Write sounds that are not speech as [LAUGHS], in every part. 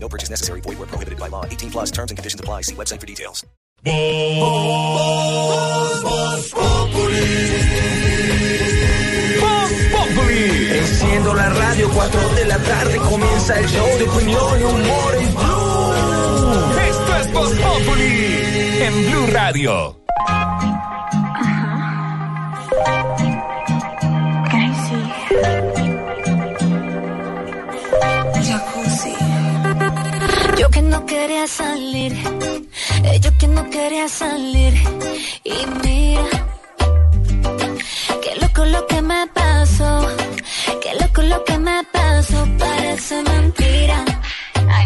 No purchase necessary. Void where prohibited by law. 18 plus terms and conditions apply. See website for details. Enciendo la radio, 4 de la tarde comienza el show de opinión y humor en Blue. Esto es Voz Populi en Blue Radio. Jacuzzi. Yo que no quería salir, eh, yo que no quería salir. Y mira, qué loco lo que me pasó, qué loco lo que me pasó, parece mentira. Una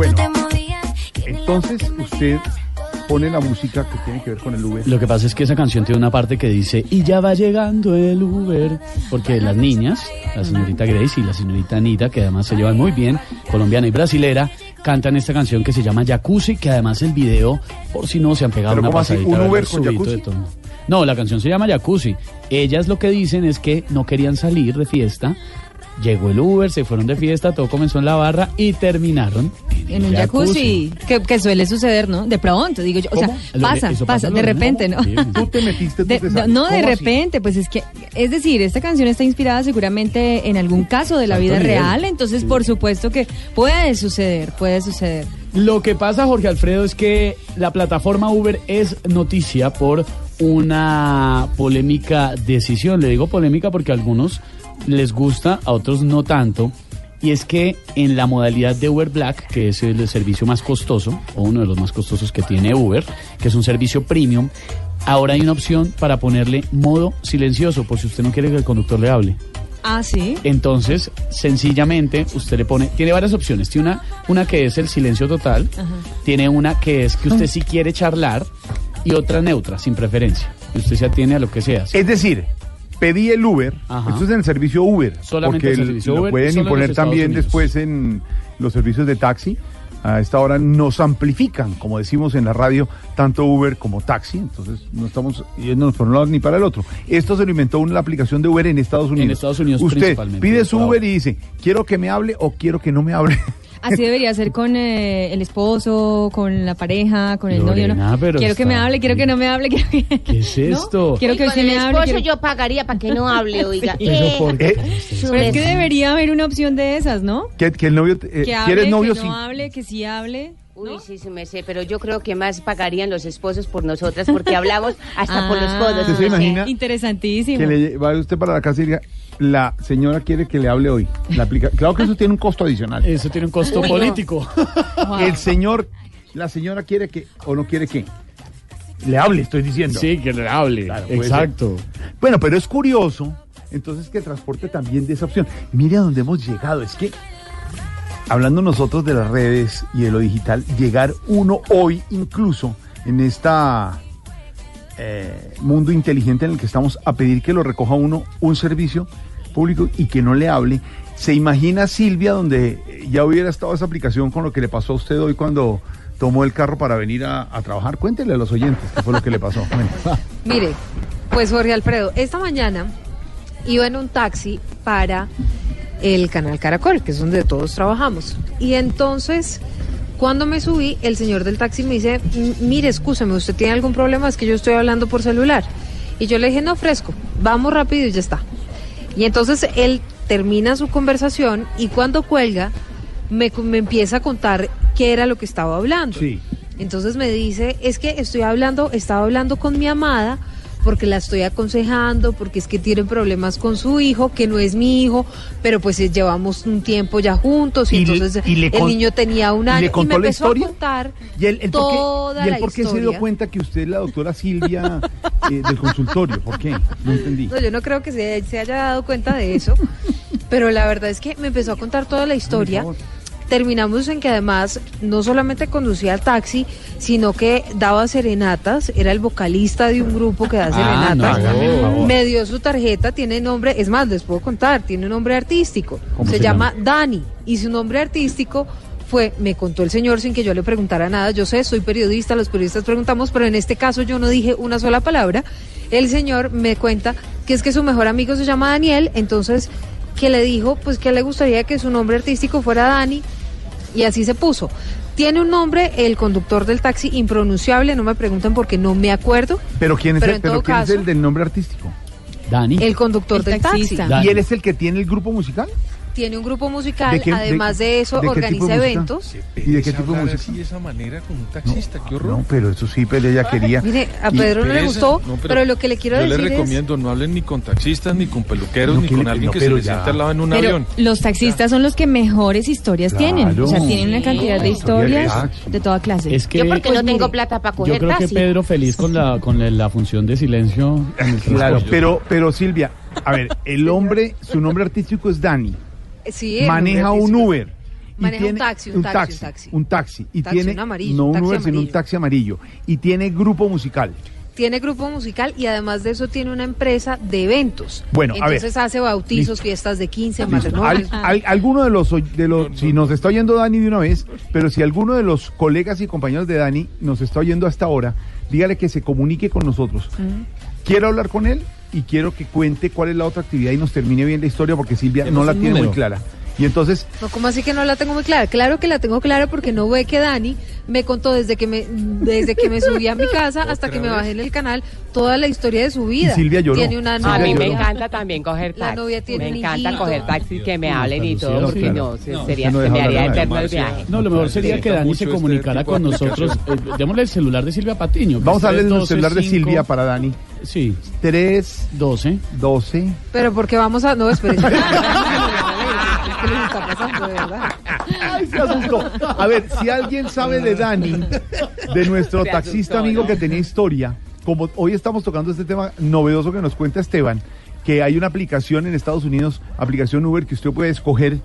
Bueno, Entonces usted pone la música que tiene que ver con el Uber. Lo que pasa es que esa canción tiene una parte que dice, y ya va llegando el Uber, porque las niñas, la señorita Grace y la señorita Anita, que además se llevan muy bien, colombiana y brasilera, cantan esta canción que se llama Jacuzzi, que además el video, por si no se han pegado ¿Pero una cómo así? pasadita. ¿Un Uber con jacuzzi? de tono. No, la canción se llama Jacuzzi. Ellas lo que dicen es que no querían salir de fiesta. Llegó el Uber, se fueron de fiesta, todo comenzó en la barra y terminaron En un jacuzzi, que, que suele suceder, ¿no? De pronto, digo yo. O sea, pasa, pasa, pasa de repente, ¿no? mismo. Sí. Tú te metiste, tú De- te sales. no, de repente, pues es que, es decir, esta canción está inspirada seguramente en algún caso de la vida nivel. real, entonces por supuesto que puede suceder, puede suceder. Lo que pasa, Jorge Alfredo, es que la plataforma Uber es noticia por una polémica decisión. Le digo polémica porque algunos les gusta, a otros no tanto. Y es que en la modalidad de Uber Black, que es el servicio más costoso, o uno de los más costosos que tiene Uber, que es un servicio premium, ahora hay una opción para ponerle modo silencioso, por si usted no quiere que el conductor le hable. Ah, sí. Entonces, sencillamente, usted le pone, tiene varias opciones. Tiene una, una que es el silencio total, tiene una que es que usted sí quiere charlar y otra neutra, sin preferencia. Y usted se atiene a lo que sea. Es decir, pedí el Uber. Ajá. Esto es en el servicio Uber. Solamente porque el servicio lo Uber, pueden en imponer también Unidos. después en los servicios de taxi. A esta hora nos amplifican, como decimos en la radio, tanto Uber como taxi. Entonces no estamos yéndonos por un lado ni para el otro. Esto se lo inventó una aplicación de Uber en Estados Unidos. Estados Unidos Usted principalmente, pide su Uber y dice, quiero que me hable o quiero que no me hable. Así debería ser con eh, el esposo, con la pareja, con el novio, ¿no? pero Quiero que me hable, quiero que no me hable, [LAUGHS] quiero que... ¿Qué es ¿no? esto? Quiero que usted con me el hable. esposo quiero- yo pagaría para que no hable, [LAUGHS] oiga. Eso Eh, por- Eh, Pero es que debería haber una opción de esas, ¿no? que, que el novio, eh, Que hable, ¿quieres novio? que Sí. no hable, que sí hable. Uy, sí, sí me sé, pero yo creo que más pagarían los esposos por nosotras porque hablamos hasta por los codos. ¿Usted se imagina? Interesantísimo. Que le va usted para la casa y diga, la señora quiere que le hable hoy. La aplica claro que eso tiene un costo adicional. Eso tiene un costo Uy, no. político. El señor, la señora quiere que o no quiere que le hable, estoy diciendo. sí, que le hable. Claro, Exacto. Bueno, pero es curioso, entonces que transporte también de esa opción. Mire a dónde hemos llegado, es que hablando nosotros de las redes y de lo digital, llegar uno hoy incluso en esta eh, mundo inteligente en el que estamos a pedir que lo recoja uno un servicio público y que no le hable. ¿Se imagina Silvia donde ya hubiera estado esa aplicación con lo que le pasó a usted hoy cuando tomó el carro para venir a, trabajar? Cuéntele a los oyentes qué fue lo que le pasó. [LAUGHS] [LAUGHS] Mire, pues Jorge Alfredo, esta mañana iba en un taxi para el canal Caracol, que es donde todos trabajamos. Y entonces Cuando me subí, el señor del taxi me dice, "M- mire, escúcheme, ¿usted tiene algún problema? Es que yo estoy hablando por celular. Y yo le dije, no, fresco, vamos rápido y ya está. Y entonces él termina su conversación y cuando cuelga, me, me empieza a contar qué era lo que estaba hablando. Sí. Entonces me dice, es que estoy hablando, estaba hablando con mi amada porque la estoy aconsejando, porque es que tiene problemas con su hijo, que no es mi hijo, pero pues eh, llevamos un tiempo ya juntos y, Y le- entonces y le el niño tenía un y le año y, me la empezó historia? a contar ¿Y él, él por qué- toda y él por qué se dio cuenta que usted es la doctora Silvia eh, del consultorio? ¿Por qué? No entendí. No, yo no creo que se, se haya dado cuenta de eso, pero la verdad es que me empezó a contar toda la historia. Terminamos en que además no solamente conducía el taxi, sino que daba serenatas, era el vocalista de un grupo que da Ah, serenatas. no, me dio su tarjeta, tiene nombre, es más, les puedo contar, tiene un nombre artístico. ¿Cómo Se, se llama llama? Dani y su nombre artístico fue, me contó el señor sin que yo le preguntara nada, yo sé, soy periodista, los periodistas preguntamos, pero en este caso yo no dije una sola palabra. El señor me cuenta que es que su mejor amigo se llama Daniel, entonces que le dijo pues que le gustaría que su nombre artístico fuera Dani y así se puso. Tiene un nombre, el conductor del taxi, impronunciable, no me pregunten porque no me acuerdo. Pero quién es, Pero el, pero quién es el del nombre artístico? Dani. El conductor El del taxista. taxi. Dani. ¿Y él es el que tiene el grupo musical? Tiene un grupo musical, ¿De qué- de- además de, eso de de organiza eventos. ¿Y de qué tipo de música? así de esa manera con un taxista? qué horror. No, pero eso sí, pero ella quería. Mire, a Y- Pedro no le gustó, No, pero, lo que le quiero yo decir les recomiendo, no hablen ni con taxistas, ni con peluqueros, No, ni con le- alguien no, que se ya. sienta al lado en un Pero avión. los taxistas son los que mejores historias Claro. tienen. O sea, tienen una cantidad de Historia historias de- toda clase. Es que Yo porque Pues no tengo mire, plata para yo coger creo que. Pedro feliz con la con la, la función de silencio en el Claro, pero, pero Silvia, a ver, el hombre, su nombre artístico es Dani. Sí, maneja un. Uber. y Maneja un tiene- taxi, un taxi, un taxi. un taxi. Y Taxi, tiene, un amarillo, no un un taxi Uber, sino un amarillo. taxi amarillo. Y tiene grupo musical. Tiene grupo musical y además de eso tiene una empresa de eventos. Bueno, a ver. Entonces hace bautizos, Listo. fiestas de 15, Listo. Al- matrimonios. al- alguno de los, de los si nos está oyendo Dani de una vez, pero si alguno de los colegas y compañeros de Dani nos está oyendo hasta ahora, dígale que se comunique con nosotros. Quiero hablar con él y quiero que cuente cuál es la otra actividad y nos termine bien la historia porque Silvia no la tiene muy clara. Y entonces, No, ¿cómo así que no la tengo muy clara? Claro que la tengo clara porque no ve que Dani me contó desde que me desde que me subí a mi casa hasta que me bajé en el canal toda la historia de su vida. Y Silvia lloró. Tiene una Silvia A mí me novia. encanta también coger La taxi. novia tiene me un encanta hijito. coger taxi, que me hablen y todo, porque claro. no, se- No, sería, no se me haría eterno el viaje. No, lo mejor sería que Dani se este comunicara tipo con nosotros. Eh, démosle el celular de Silvia Patiño. vamos a darle el 312 celular de 5, Silvia para Dani. Sí, 3, 12. 12. Pero porque vamos a no, espere. [LAUGHS] ¿Qué les está pasando de verdad? Ay, se asustó. A ver, si alguien sabe de Dani, de nuestro Se taxista asustó, amigo ¿no? que tenía historia, como hoy estamos tocando este tema novedoso que nos cuenta Esteban, que hay una aplicación en Estados Unidos, aplicación Uber, que usted puede escoger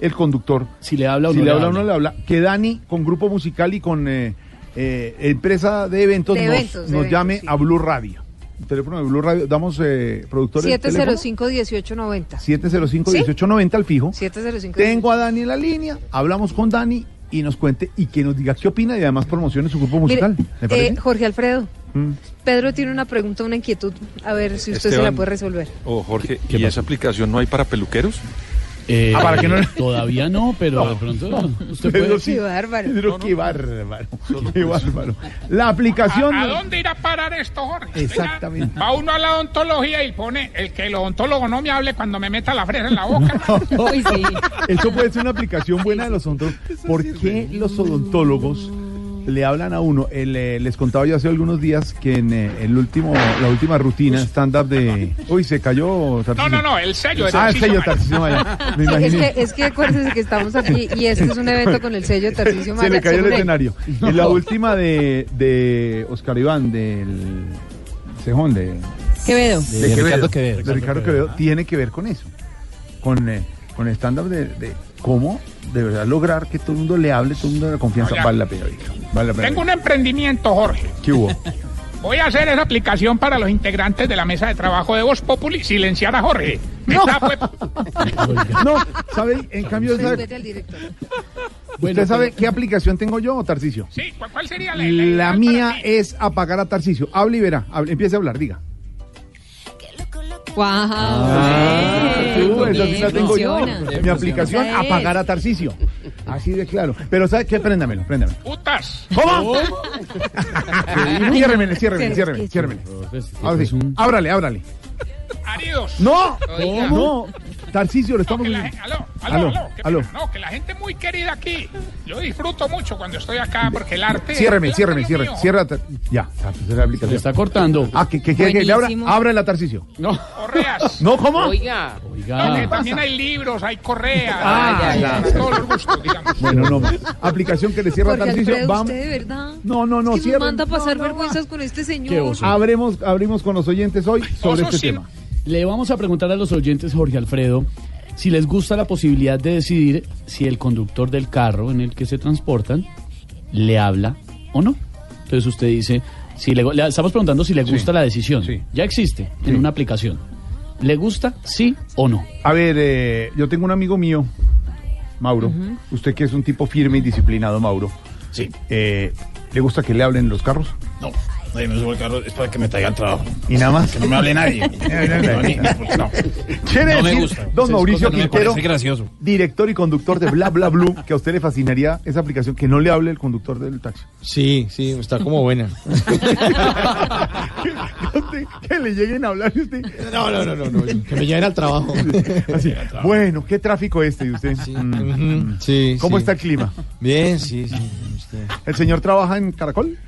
el conductor. Si le habla o Si no le le habla o habla. no le habla. Que Dani, con grupo musical y con eh, eh, empresa de eventos, De nos, eventos, de nos eventos, llame sí. a Blue Radio. El teléfono de Blue Radio, damos eh, productor el teléfono. 705-1890. 705-1890 al fijo. 705 Tengo a Dani en la línea, hablamos con Dani y nos cuente y que nos diga qué opina y además promocione su grupo Mire, musical. Eh, Jorge Alfredo, Mm. Pedro tiene una pregunta, una inquietud. A ver si usted se la puede resolver. Oh, Jorge, ¿Qué ¿y pasó? esa aplicación no hay para peluqueros? Eh, Ah, para que no- Todavía no, pero de pronto usted Pedro, puede. sí. Qué bárbaro. Pedro, qué bárbaro. Qué bárbaro. La aplicación. ¿A, a dónde irá a parar esto, Jorge? Exactamente. Va uno a la odontología y pone el que el odontólogo no me hable cuando me meta la fresa en la boca. [LAUGHS] Uy, sí. Eso puede ser una aplicación buena de los odontólogos. ¿Por qué los odontólogos le hablan a uno? El, eh, les contaba yo hace algunos días que en eh, el último, la última rutina stand-up de... Uy, se cayó. No, Tarcisio. no, no, el sello de Ah, el sello. Tarcisio Maya. Me Sí, es imaginé. que, es que acuérdense que estamos aquí y este es un evento con el sello de Tarcisio Maya. Se le cayó el escenario. En la última de, de Oscar Iván, del Cejón, de, Quevedo. de, Ricardo Quevedo. de Ricardo Quevedo, tiene que ver con eso. Con, eh, con el stand-up de, de cómo de verdad lograr que todo el mundo le hable, todo el mundo de la confianza. Oiga. Vale la pena, Vale la pena. Tengo un emprendimiento, Jorge. ¿Qué hubo? [LAUGHS] Voy a hacer esa aplicación para los integrantes de la mesa de trabajo de Voz Populi, silenciar a Jorge. Esta fue- [LAUGHS] No, ¿sabe? En cambio, ¿sabe? ¿usted sabe qué aplicación tengo yo, Tarcicio? Sí, ¿cuál, sería la, La mía es apagar a Tarcicio. Hable y verá. Hable, empiece a hablar, diga. Wow. Ah, tú, esa sí la bien, tengo yo. Mi aplicación, Esa es. apagar a Tarcicio. Así de claro. Pero ¿sabe qué? Préndamelo, préndamelo. Putas. ¿Cómo? [LAUGHS] ciérremele, ciérremele, ciérremele, ciérremele. Sí, ábrale, ábrale. Maridos. ¡No! No, Tarcicio, lo estamos... Que la aló, aló, Aló, pena. No, que la gente muy querida aquí. Yo disfruto mucho cuando estoy acá porque el arte. Ciérreme, el arte ciérreme, ciérreme. Cierra. Ya, ah, pues, la aplicación. Se está cortando. Ah, que, que, que, que le abra, abra la Tarcicio. No. Correas. [LAUGHS] No, ¿cómo? Oiga. No, Oiga. que también hay libros, hay correas. Ah, hay- ya. todos los gustos, digamos. Bueno, no. Aplicación que le cierra. Alfredo, Vamos. usted de verdad. No, no, no, Es que manda a pasar No, no, vergüenzas con este señor. Qué oso. Abremos, abrimos con los oyentes hoy sobre Oso este sí. tema. Le vamos a preguntar a los oyentes, Jorge Alfredo, si les gusta la posibilidad de decidir si el conductor del carro en el que se transportan le habla o no. Entonces usted dice, si le, le estamos preguntando si le Sí. gusta la decisión. Sí. Ya existe Sí. en una aplicación. ¿Le gusta, sí o no? A ver, eh, yo tengo un amigo mío, Mauro. Usted que es un tipo firme y disciplinado, Mauro. Sí. Eh, ¿Le gusta que le hablen en los carros? No, nadie me sube el carro, es para que me traigan trabajo. ¿Y nada más? Que no me hable nadie. [LAUGHS] No, ¿Quiere No me gusta. don Esas Mauricio no Quintero, gracioso. director y conductor de Bla Bla Blue, que a usted le fascinaría esa aplicación, que no le hable el conductor del taxi? Sí, sí, está como buena. que, [LAUGHS] que le lleguen a hablar y usted... No, no, no, no, no, que me lleven al trabajo. Así, bueno, ¿qué tráfico este de usted? Mm. Sí, ¿Cómo sí. está el clima? Bien, sí, sí. usted- ¿El señor trabaja en Caracol?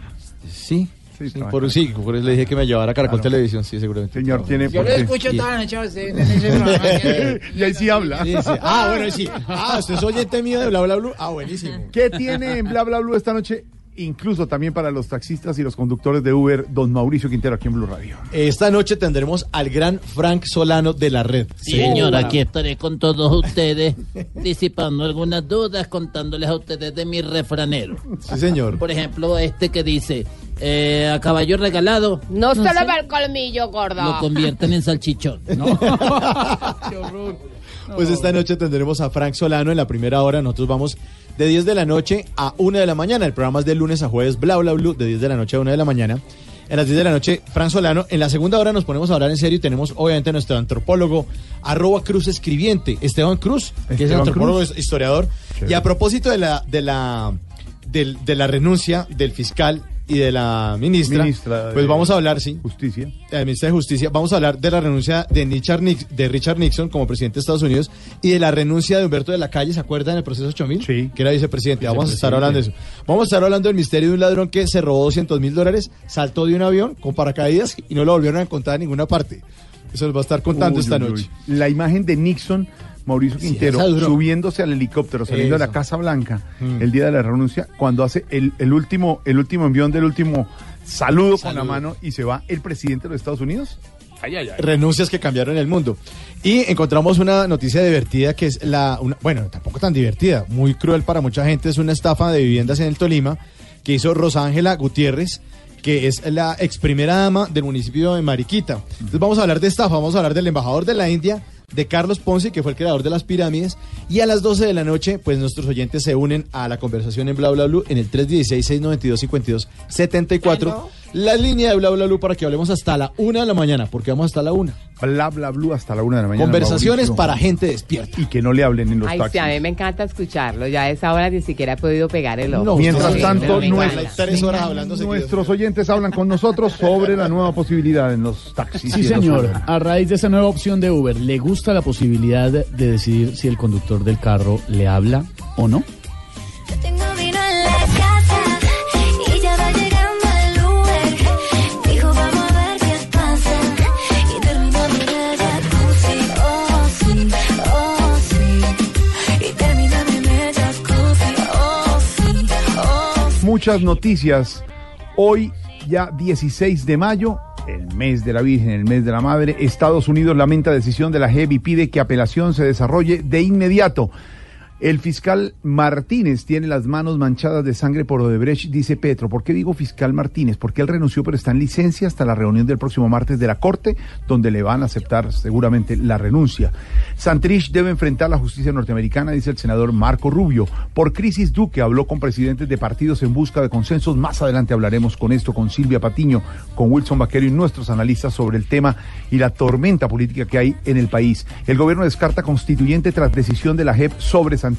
Sí, Sí, sí, por, sí, por eso le dije que me llevara a Caracol Claro. Televisión, sí, seguramente. Señor, tiene... Yo lo escucho Y- toda la noche a usted en ese programa. [LAUGHS] que- y ahí sí habla. Sí, sí. Ah, bueno, sí. Ah, usted es oyente mío de Bla Bla Blue. Ah, buenísimo. ¿Qué tiene en Bla Bla Blue esta noche? Incluso también para los taxistas y los conductores de Uber, don Mauricio Quintero aquí en Blue Radio. Esta noche tendremos al gran Frank Solano de la red. Señor, aquí estaré con todos ustedes, [LAUGHS] disipando algunas dudas, contándoles a ustedes de mi refranero. Sí, señor. Por ejemplo, este que dice, eh, a caballo regalado, No, solo sé, para el colmillo, gordo. lo convierten en salchichón. [LAUGHS] Pues esta noche tendremos a Frank Solano en la primera hora. Nosotros vamos de 10 de la noche a 1 de la mañana. El programa es de lunes a jueves, bla, bla, bla, de 10 de la noche a 1 de la mañana. En las 10 de la noche, Frank Solano. En la segunda hora nos ponemos a hablar en serio y tenemos obviamente a nuestro antropólogo, arroba Cruz Escribiente, Esteban Cruz, que es antropólogo, Cruz. historiador. Y a propósito de la, de la, de la renuncia del fiscal y de la ministra, Ministra de pues vamos a hablar, sí, Justicia. la ministra de Justicia, vamos a hablar de la renuncia de Richard, Nix- de Richard Nixon como presidente de Estados Unidos y de la renuncia de Humberto de la Calle, ¿se acuerdan del proceso 8000? Sí. Que era vicepresidente. Vamos a estar hablando de eso. Vamos a estar hablando del misterio de un ladrón que se robó 200 mil dólares, saltó de un avión con paracaídas y no lo volvieron a encontrar en ninguna parte. Eso nos va a estar contando Uy, esta uy, noche. uy. La imagen de Nixon, Mauricio Quintero, subiéndose al helicóptero, saliendo de la. Casa Blanca Mm. el día de la renuncia, cuando hace el, el último, el último envión del último saludo, con la mano y se va el presidente de los Estados Unidos. Ay, ay, ay. renuncias que cambiaron el mundo. Y encontramos una noticia divertida que es la, una- bueno, tampoco tan divertida, muy cruel para mucha gente, es una estafa de viviendas en el Tolima que hizo Rosángela Gutiérrez, que es la ex primera dama del municipio de Mariquita. Entonces vamos a hablar de estafa, vamos a hablar del embajador de la India, de Carlos Ponce, que fue el creador de las pirámides, y a las 12 de la noche, pues nuestros oyentes se unen a la conversación en Bla Bla Blue en el 316-692-5274, la línea de Bla Bla Blue para que hablemos hasta la una de la mañana, porque vamos hasta la una. Bla, bla, blue hasta la una de la mañana. Conversaciones Mauricio. para gente despierta. Y que no le hablen en los Ay, taxis. sí, a mí me encanta escucharlo. Ya a esa hora ni siquiera he podido pegar el ojo. No, Mientras Sí, tanto. Tres horas hablando. Nuestros oyentes hablan con nosotros sobre la nueva posibilidad en los taxis. Sí, señor. A raíz de esa nueva opción de Uber, ¿le gusta la posibilidad de decidir si el conductor del carro le habla o no? Muchas noticias. Hoy, ya 16 de mayo, el mes de la Virgen, el mes de la Madre, Estados Unidos lamenta decisión de la JEP y pide que apelación se desarrolle de inmediato. El fiscal Martínez tiene las manos manchadas de sangre por Odebrecht, dice Petro. ¿Por qué digo fiscal Martínez? Porque él renunció, pero está en licencia hasta la reunión del próximo martes de la Corte, donde le van a aceptar seguramente la renuncia. Santrich debe enfrentar la justicia norteamericana, dice el senador Marco Rubio. Por crisis, Duque habló con presidentes de partidos en busca de consensos. Más adelante hablaremos con esto, con Silvia Patiño, con Wilson Vaquero y nuestros analistas sobre el tema y la tormenta política que hay en el país. El gobierno descarta constituyente tras decisión de la JEP sobre Santrich.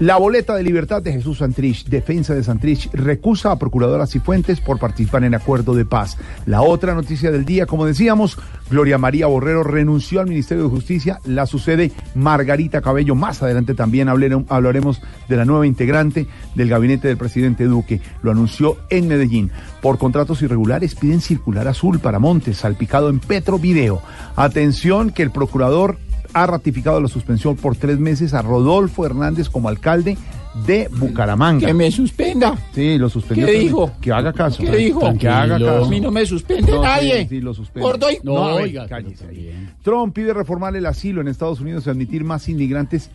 La boleta de libertad de Jesús Santrich, defensa de Santrich, recusa a Procuradora Cifuentes por participar en acuerdo de paz. La otra noticia del día, como decíamos, Gloria María Borrero renunció al Ministerio de Justicia, la sucede Margarita Cabello. Más adelante también hablaremos, hablaremos de la nueva integrante del gabinete del presidente Duque. Lo anunció en Medellín. Por contratos irregulares piden circular azul para Montes, salpicado en Petro Video. Atención que el procurador ha ratificado la suspensión por tres meses a Rodolfo Hernández como alcalde de Bucaramanga. Que me suspenda. Sí, lo suspendió. ¿Qué también. dijo? Que haga caso. ¿Qué dijo? Que haga caso. A mí no me suspende No, nadie. sí, sí, lo suspende. Gordo y- No, No, a ver, oiga, cállese. Trump pide reformar el asilo en Estados Unidos y admitir más inmigrantes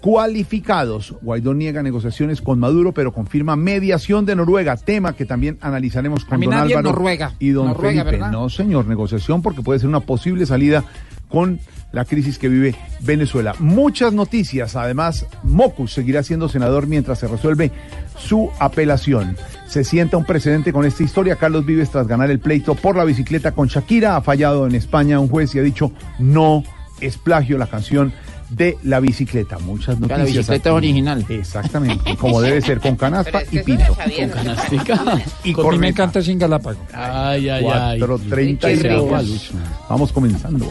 cualificados. Guaidó niega negociaciones con Maduro, pero confirma mediación de Noruega, tema que también analizaremos con A mí don nadie Álvaro Noruega. y don Noruega, Felipe. ¿verdad? No, señor, negociación porque puede ser una posible salida con la crisis que vive Venezuela. Muchas noticias, además, Mocus seguirá siendo senador mientras se resuelve su apelación. Se sienta un precedente con esta historia. Carlos Vives, tras ganar el pleito por la bicicleta con Shakira, ha fallado en España un juez y ha dicho no es plagio la canción de la bicicleta. Muchas Que noticias. la bicicleta es aquí. original. Exactamente, como debe ser, con canaspa y pito. Con canastica. [LAUGHS] Y Con mí me encanta sin galápago. Ay, ay, ay. 4.32. Vamos comenzando.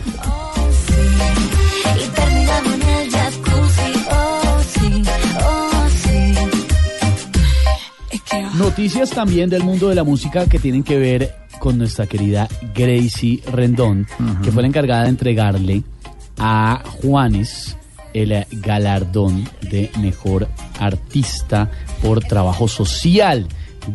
Noticias también del mundo de la música que tienen que ver con nuestra querida Gracie Rendón, que fue la encargada de entregarle a Juanes el galardón de mejor artista por trabajo social.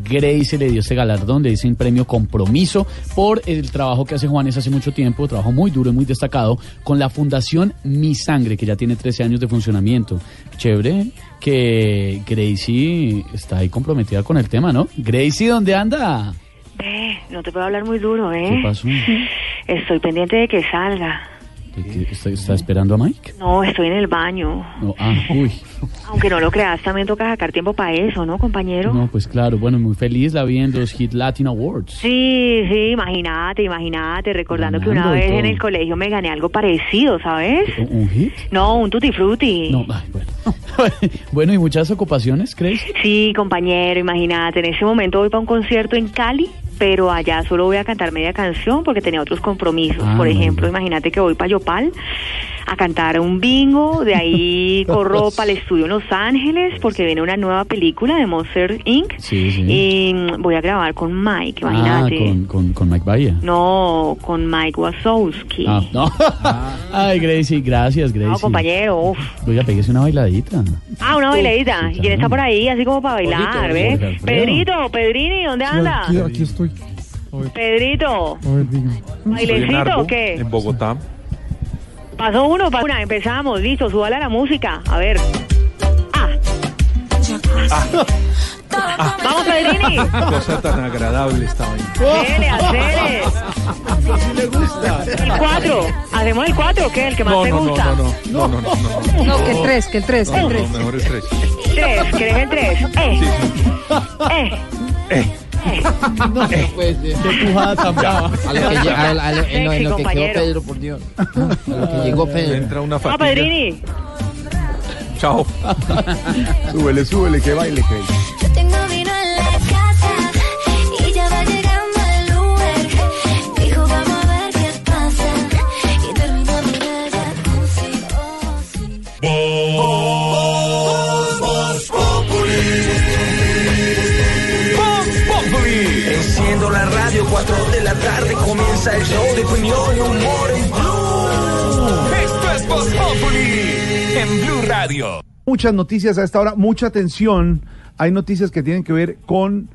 Gracie le dio ese galardón, le dice un premio compromiso por el trabajo que hace Juanes hace mucho tiempo, trabajo muy duro y muy destacado, con la Fundación Mi Sangre, que ya tiene 13 años de funcionamiento. Chévere que Gracie está ahí comprometida con el tema, ¿no? Gracie, ¿dónde anda? Ve, no te puedo hablar muy duro, ¿eh? ¿Qué pasó? [LAUGHS] Estoy pendiente de que salga. ¿De qué ¿Está, está esperando a Mike? No, estoy en el baño. No, ah, uy. Aunque no lo creas, también toca sacar tiempo para eso, ¿no, compañero? No, pues claro, bueno, muy feliz la vi en los Hit Latin Awards. Sí, sí, imagínate, imagínate, recordando que una Ganando vez en el colegio me gané algo parecido, ¿sabes? ¿Un, un hit? No, un tutti frutti. No, ay, bueno. [LAUGHS] bueno, ¿y muchas ocupaciones, crees? Sí, compañero, imagínate, en ese momento voy para un concierto en Cali, pero allá solo voy a cantar media canción porque tenía otros compromisos. Ah, Por no, ejemplo, imagínate que voy para Yopal a cantar un bingo, de ahí [LAUGHS] corro para el estudio en Los Ángeles porque viene una nueva película de Monster Inc. Sí, sí. Y mm, voy a grabar con Mike, ah, imagínate. con, con, con Mike Bahía. No, con Mike Wazowski. Ah, no. [LAUGHS] Ay, Gracie, gracias, Gracie. No, compañero, uf. Oiga, peguese una bailadita. Ah, una bailadita. ¿Y quién está por ahí? Así como para bailar, ¿ves? Pedrito, Pedrini, ¿dónde anda? Aquí, aquí estoy. Pedrito, ¿bailecito o qué? En Bogotá. Pasó uno, pasó una, empezamos, listo, súbale a la música. A ver. Ah. Vamos, Pedrini. Cosa tan agradable ahí. Acele, acele. le gusta. El cuatro. ¿Hacemos el cuatro o qué? El que más No, te no, no, gusta. no, no, no, no, no, no. No, que el 3, que el 3, que el No, 3. no, mejor es tres. Tres, ¿querés el tres? Eh. Eh. No, no puede ser. Qué pujada tan brava. A lo que, lle- a- a lo- en lo, en lo que quedó. Pedro, por Dios. A lo que llegó Pedro. Entra una No, fatiga. Pedrini. Chao. [LAUGHS] Súbele, súbele, que baile, que Yo tengo vino en comienza el show de opinión y humor en Blue. Esto es Voz Populi en Blue Radio. Muchas noticias a esta hora, mucha atención. Hay noticias que tienen que ver con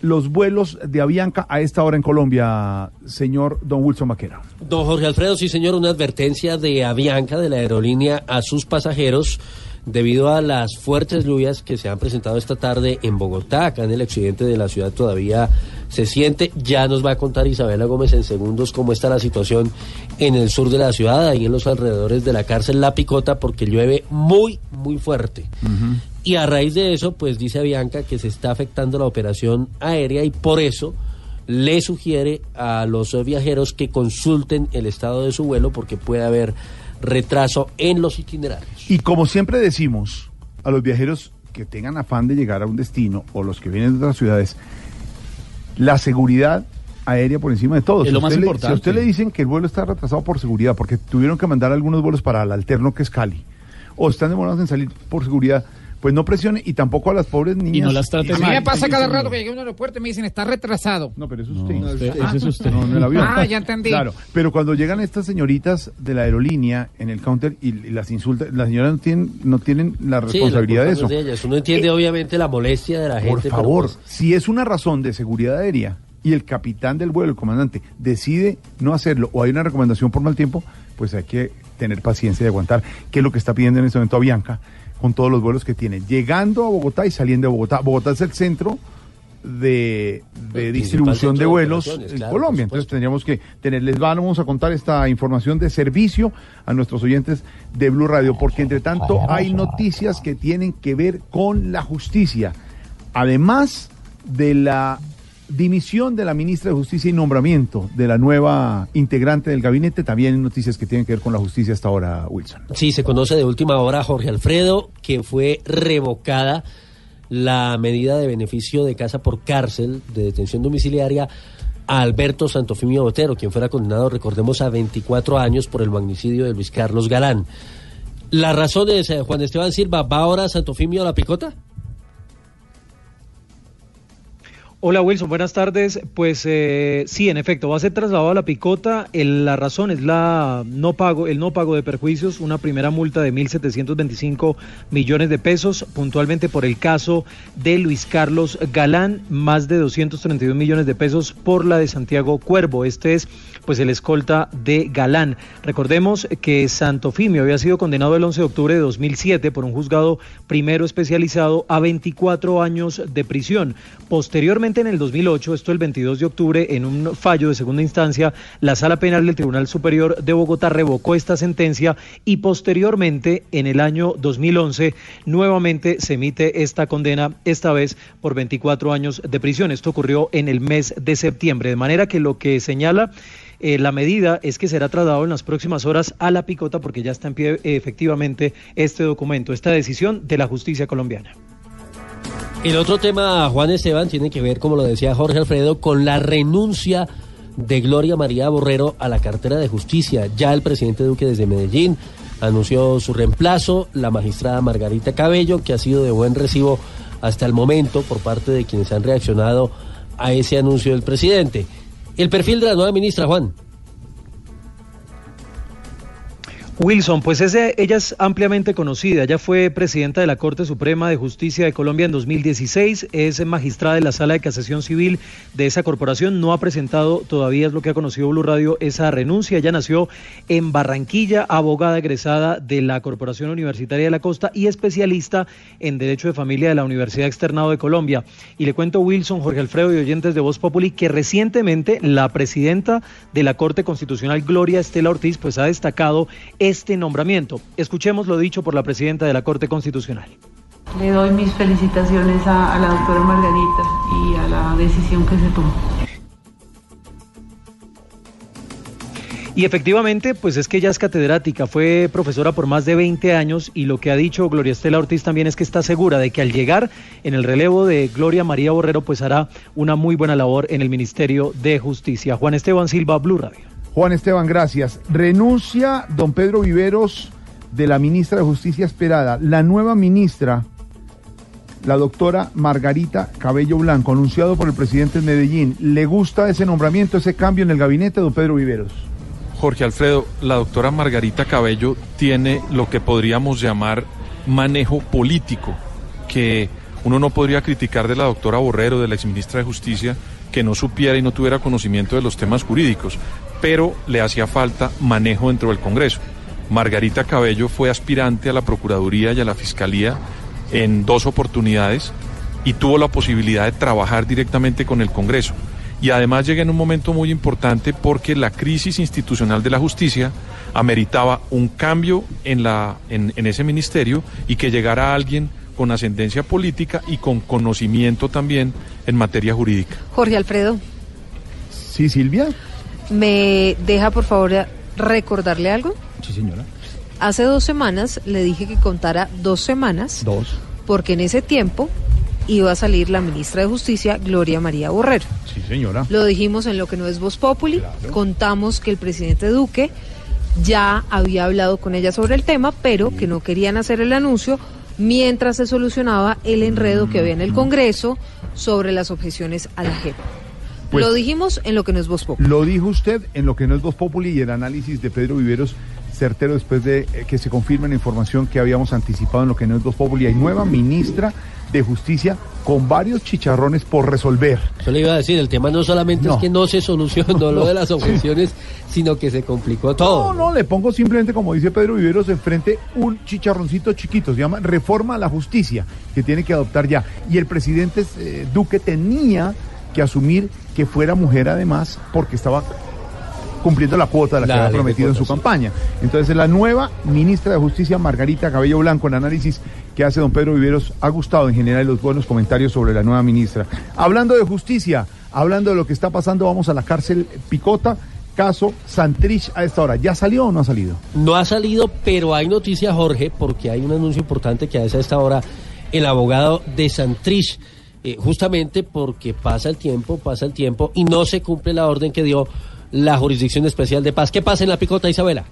los vuelos de Avianca a esta hora en Colombia, señor Don Wilson Maquera. Don Jorge Alfredo, sí señor, una advertencia de Avianca, de la aerolínea, a sus pasajeros debido a las fuertes lluvias que se han presentado esta tarde en Bogotá, acá en el occidente de la ciudad todavía se siente. Ya nos va a contar Isabela Gómez en segundos cómo está la situación en el sur de la ciudad, ahí en los alrededores de la cárcel La Picota, porque llueve muy, muy fuerte. Y a raíz de eso, pues dice Avianca que se está afectando la operación aérea y por eso le sugiere a los viajeros que consulten el estado de su vuelo porque puede haber retraso en los itinerarios. Y como siempre decimos, a los viajeros que tengan afán de llegar a un destino o los que vienen de otras ciudades, la seguridad aérea por encima de todo. Es Si lo más le- importante. si a usted le dicen que el vuelo está retrasado por seguridad, porque tuvieron que mandar algunos vuelos para el alterno que es Cali, o están demorados en salir por seguridad, pues no presione y tampoco a las pobres niñas. A mí me pasa cada rato que llego a un aeropuerto y me dicen, está retrasado. No, pero eso es usted. usted- Ah, ese es usted. No, en el avión. Ah, ya entendí. Claro, pero cuando llegan estas señoritas de la aerolínea en el counter y, y las insultan, las señoras no tienen, no tienen la Sí, responsabilidad la de eso. no es de ellas. Uno entiende obviamente la molestia de la gente. Por favor, pues, si es una razón de seguridad aérea y el capitán del vuelo, el comandante, decide no hacerlo o hay una recomendación por mal tiempo, pues hay que tener paciencia y aguantar, que es lo que está pidiendo en este momento Avianca con todos los vuelos que tiene, llegando a Bogotá y saliendo de Bogotá. Bogotá es el centro de, distribución de vuelos en claro, Colombia. Entonces tendríamos que tener, les vamos a contar esta información de servicio a nuestros oyentes de Blue Radio, porque entre tanto hay noticias que tienen que ver con la justicia. Además de la dimisión de la ministra de Justicia y nombramiento de la nueva integrante del gabinete, también noticias que tienen que ver con la justicia hasta ahora, Wilson. Sí, se conoce de última hora Jorge Alfredo que fue revocada la medida de beneficio de casa por cárcel de detención domiciliaria a Alberto Santofimio Botero, quien fuera condenado, recordemos, a 24 años por el magnicidio de Luis Carlos Galán. Las razones, eh, Juan Esteban Silva, ¿va ahora Santofimio a la picota? Hola Wilson, buenas tardes. Pues eh, sí, en efecto, va a ser trasladado a la picota. La razón es la no pago, el no pago de perjuicios, una primera multa de 1.725 millones de pesos, puntualmente por el caso de Luis Carlos Galán, más de 232 millones de pesos por la de Santiago Cuervo. Este es pues el escolta de Galán. Recordemos que Santofimio había sido condenado el 11 de octubre de 2007 por un juzgado primero especializado a 24 años de prisión. Posteriormente, en el 2008, esto el 22 de octubre, en un fallo de segunda instancia, la Sala Penal del Tribunal Superior de Bogotá revocó esta sentencia y posteriormente, en el año 2011, nuevamente se emite esta condena, esta vez por 24 años de prisión. Esto ocurrió en el mes de septiembre, de manera que lo que señala eh, la medida es que será trasladado en las próximas horas a la picota porque ya está en pie eh, efectivamente este documento, esta decisión de la justicia colombiana. El otro tema, Juan Esteban, tiene que ver, como lo decía Jorge Alfredo, con la renuncia de Gloria María Borrero a la cartera de justicia. Ya el presidente Duque desde Medellín anunció su reemplazo, la magistrada Margarita Cabello, que ha sido de buen recibo hasta el momento por parte de quienes han reaccionado a ese anuncio del presidente. El perfil de la nueva ministra, Juan. Wilson, pues ella es ampliamente conocida. Ella fue presidenta de la Corte Suprema de Justicia de Colombia en 2016. Es magistrada de la Sala de Casación Civil de esa corporación. No ha presentado todavía, es lo que ha conocido Blue Radio, esa renuncia. Ella nació en Barranquilla, abogada egresada de la Corporación Universitaria de la Costa y especialista en Derecho de Familia de la Universidad Externado de Colombia. Y le cuento, Wilson, Jorge Alfredo y oyentes de Voz Populi, que recientemente la presidenta de la Corte Constitucional, Gloria Estela Ortiz, pues ha destacado este nombramiento. Escuchemos lo dicho por la presidenta de la Corte Constitucional. Le doy mis felicitaciones a, a la doctora Margarita y a la decisión que se tomó. Y efectivamente, pues es que ella es catedrática, fue profesora por más de 20 años y lo que ha dicho Gloria Estela Ortiz también es que está segura de que al llegar en el relevo de Gloria María Borrero, pues hará una muy buena labor en el Ministerio de Justicia. Juan Esteban Silva, Blue Radio. Juan Esteban, gracias. Renuncia don Pedro Viveros de la ministra de Justicia esperada. La nueva ministra, la doctora Margarita Cabello Blanco, anunciado por el presidente de Medellín. ¿Le gusta ese nombramiento, ese cambio en el gabinete, don Pedro Viveros? Jorge Alfredo, la doctora Margarita Cabello tiene lo que podríamos llamar manejo político, que uno no podría criticar de la doctora Borrero, de la exministra de Justicia, que no supiera y no tuviera conocimiento de los temas jurídicos, pero le hacía falta manejo dentro del Congreso. Margarita Cabello fue aspirante a la Procuraduría y a la Fiscalía en dos oportunidades y tuvo la posibilidad de trabajar directamente con el Congreso. Y además llega en un momento muy importante porque la crisis institucional de la justicia ameritaba un cambio en, la, en, en ese ministerio y que llegara alguien con ascendencia política y con conocimiento también en materia jurídica. Jorge Alfredo, Sí, Silvia. ¿Me deja por favor recordarle algo? Sí, señora. Hace dos semanas le dije que contara dos semanas, Dos. porque en ese tiempo iba a salir la ministra de Justicia, Gloria María Borrero. Sí, señora. Lo dijimos en lo que no es Voz Populi, contamos que el presidente Duque ya había hablado con ella sobre el tema, pero que no querían hacer el anuncio mientras se solucionaba el enredo que había en el Congreso sobre las objeciones a la JEP. Pues- lo dijimos en lo que no es Voz Populi. Lo dijo usted en lo que no es Voz Populi y el análisis de Pedro Viveros certero después de eh, que se confirme la información que habíamos anticipado en lo que no es Voz Populi. Hay nueva ministra de Justicia con varios chicharrones por resolver. Yo le iba a decir, el tema no solamente es que no se solucionó [LAUGHS] lo de las objeciones, sino que se complicó todo. No, no, le pongo simplemente, como dice Pedro Viveros, enfrente un chicharroncito chiquito, se llama reforma a la justicia, que tiene que adoptar ya. Y el presidente eh, Duque tenía que asumir que fuera mujer además, porque estaba cumpliendo la cuota de la, La que había prometido en su sí. campaña. Entonces, la nueva ministra de Justicia, Margarita Cabello Blanco, el análisis que hace don Pedro Viveros, ha gustado en general los buenos comentarios sobre la nueva ministra. Hablando de justicia, hablando de lo que está pasando, vamos a la cárcel Picota, caso Santrich a esta hora. ¿Ya salió o no ha salido? No ha salido, pero hay noticia, Jorge, porque hay un anuncio importante que hace a esta hora el abogado de Santrich, eh, justamente porque pasa el tiempo, pasa el tiempo y no se cumple la orden que dio la Jurisdicción Especial de Paz. ¿Qué pasa en la picota, Isabela?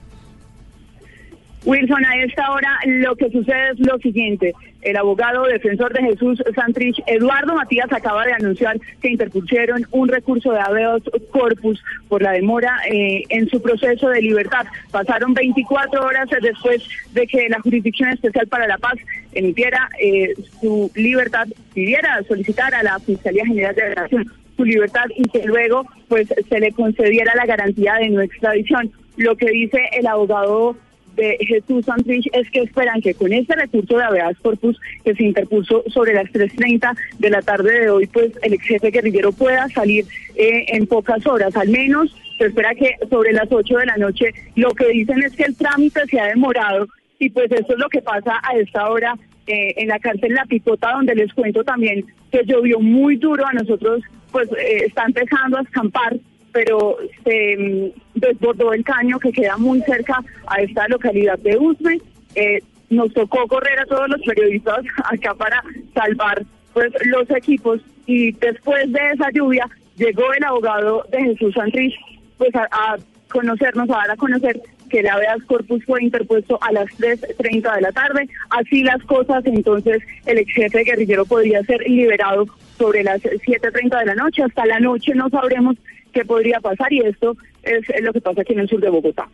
Wilson, a esta hora lo que sucede es lo siguiente. El abogado defensor de Jesús Santrich, Eduardo Matías, acaba de anunciar que interpusieron un recurso de habeas corpus por la demora eh, en su proceso de libertad. Pasaron 24 horas después de que la Jurisdicción Especial para la Paz emitiera eh, su libertad, pidiera solicitar a la Fiscalía General de la Nación su libertad y que luego pues se le concediera la garantía de no extradición. Lo que dice el abogado de Jesús Santrich es que esperan que con este recurso de habeas corpus que se interpuso sobre las 3.30 de la tarde de hoy, pues el ex jefe guerrillero pueda salir eh, en pocas horas, al menos se espera que sobre las 8 de la noche, lo que dicen es que el trámite se ha demorado y pues eso es lo que pasa a esta hora eh, en la cárcel La Picota, donde les cuento también que llovió muy duro a nosotros, pues eh, está empezando a escampar pero se mm, desbordó el caño que queda muy cerca a esta localidad de Usme. Eh, nos tocó correr a todos los periodistas [LAUGHS] acá para salvar pues los equipos y después de esa lluvia llegó el abogado de Jesús Santrich pues a, a conocernos, a dar a conocer que el habeas corpus fue interpuesto a las 3.30 de la tarde. Así las cosas, entonces el ex jefe guerrillero podría ser liberado sobre las 7.30 de la noche. Hasta la noche no sabremos qué podría pasar y esto es lo que pasa aquí en el sur de Bogotá.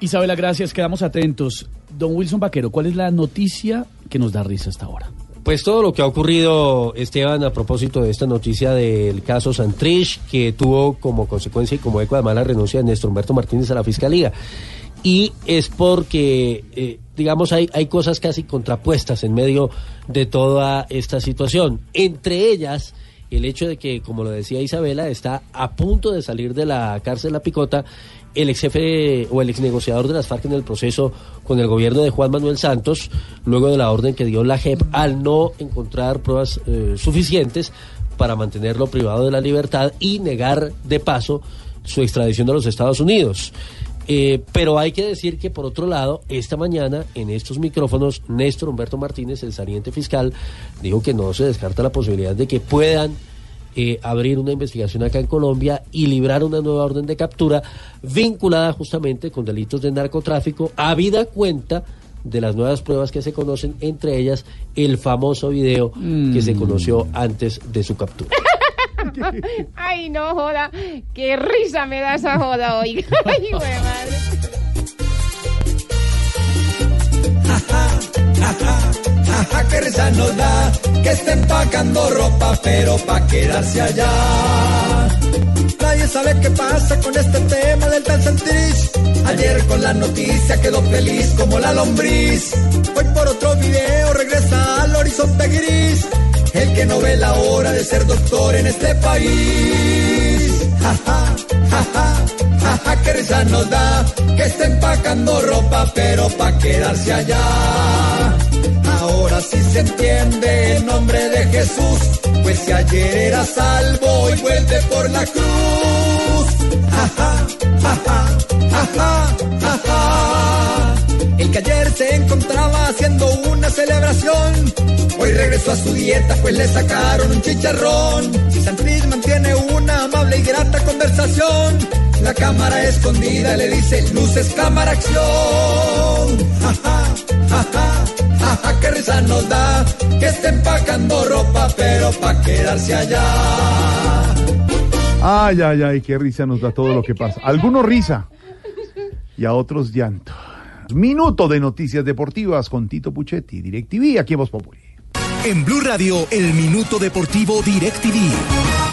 Isabela, gracias, quedamos atentos. Don Wilson Vaquero, ¿cuál es la noticia que nos da risa hasta ahora? Pues todo lo que ha ocurrido, Esteban, a propósito de esta noticia del caso Santrich, que tuvo como consecuencia y como eco además la renuncia de Néstor Humberto Martínez a la Fiscalía. Y es porque, eh, digamos, hay, hay cosas casi contrapuestas en medio de toda esta situación. Entre ellas, el hecho de que, como lo decía Isabela, está a punto de salir de la cárcel La Picota el ex jefe o el ex negociador de las FARC en el proceso con el gobierno de Juan Manuel Santos, luego de la orden que dio la JEP al no encontrar pruebas eh, suficientes para mantenerlo privado de la libertad y negar de paso su extradición a los Estados Unidos. Eh, pero hay que decir que, por otro lado, esta mañana en estos micrófonos, Néstor Humberto Martínez, el saliente fiscal, dijo que no se descarta la posibilidad de que puedan eh, abrir una investigación acá en Colombia y librar una nueva orden de captura vinculada justamente con delitos de narcotráfico, habida cuenta de las nuevas pruebas que se conocen, entre ellas el famoso video que se conoció antes de su captura. [LAUGHS] Ay, no joda. Qué risa me da esa joda hoy. [LAUGHS] Ay, güey, madre. Ajá, qué risa nos da que estén empacando ropa, pero pa' quedarse allá. Nadie sabe qué pasa con este tema del tan Santrich. Ayer con la noticia quedó feliz como la lombriz. Hoy por otro video regresa al horizonte gris. El que no ve la hora de ser doctor en este país. Jaja, jaja, jaja, qué risa nos da que esté empacando ropa, pero pa' quedarse allá. Ahora sí se entiende el nombre de Jesús, pues si ayer era salvo y vuelve por la cruz. Ajá, ajá, ajá, ajá. El que ayer se encontraba haciendo una celebración. Hoy regresó a su dieta, pues le sacaron un chicharrón. Santriz mantiene una amable y grata conversación, la cámara escondida le dice luces, cámara, acción. Ja, ja, ja, ja, qué risa nos da que esté empacando ropa, pero pa' quedarse allá. Ay, ay, ay, qué risa nos da todo lo que pasa. Algunos risa y a otros llanto. Minuto de noticias deportivas con Tito Puchetti, DirecTV, aquí en Voz Populi. En Blue Radio, el Minuto Deportivo DirecTV.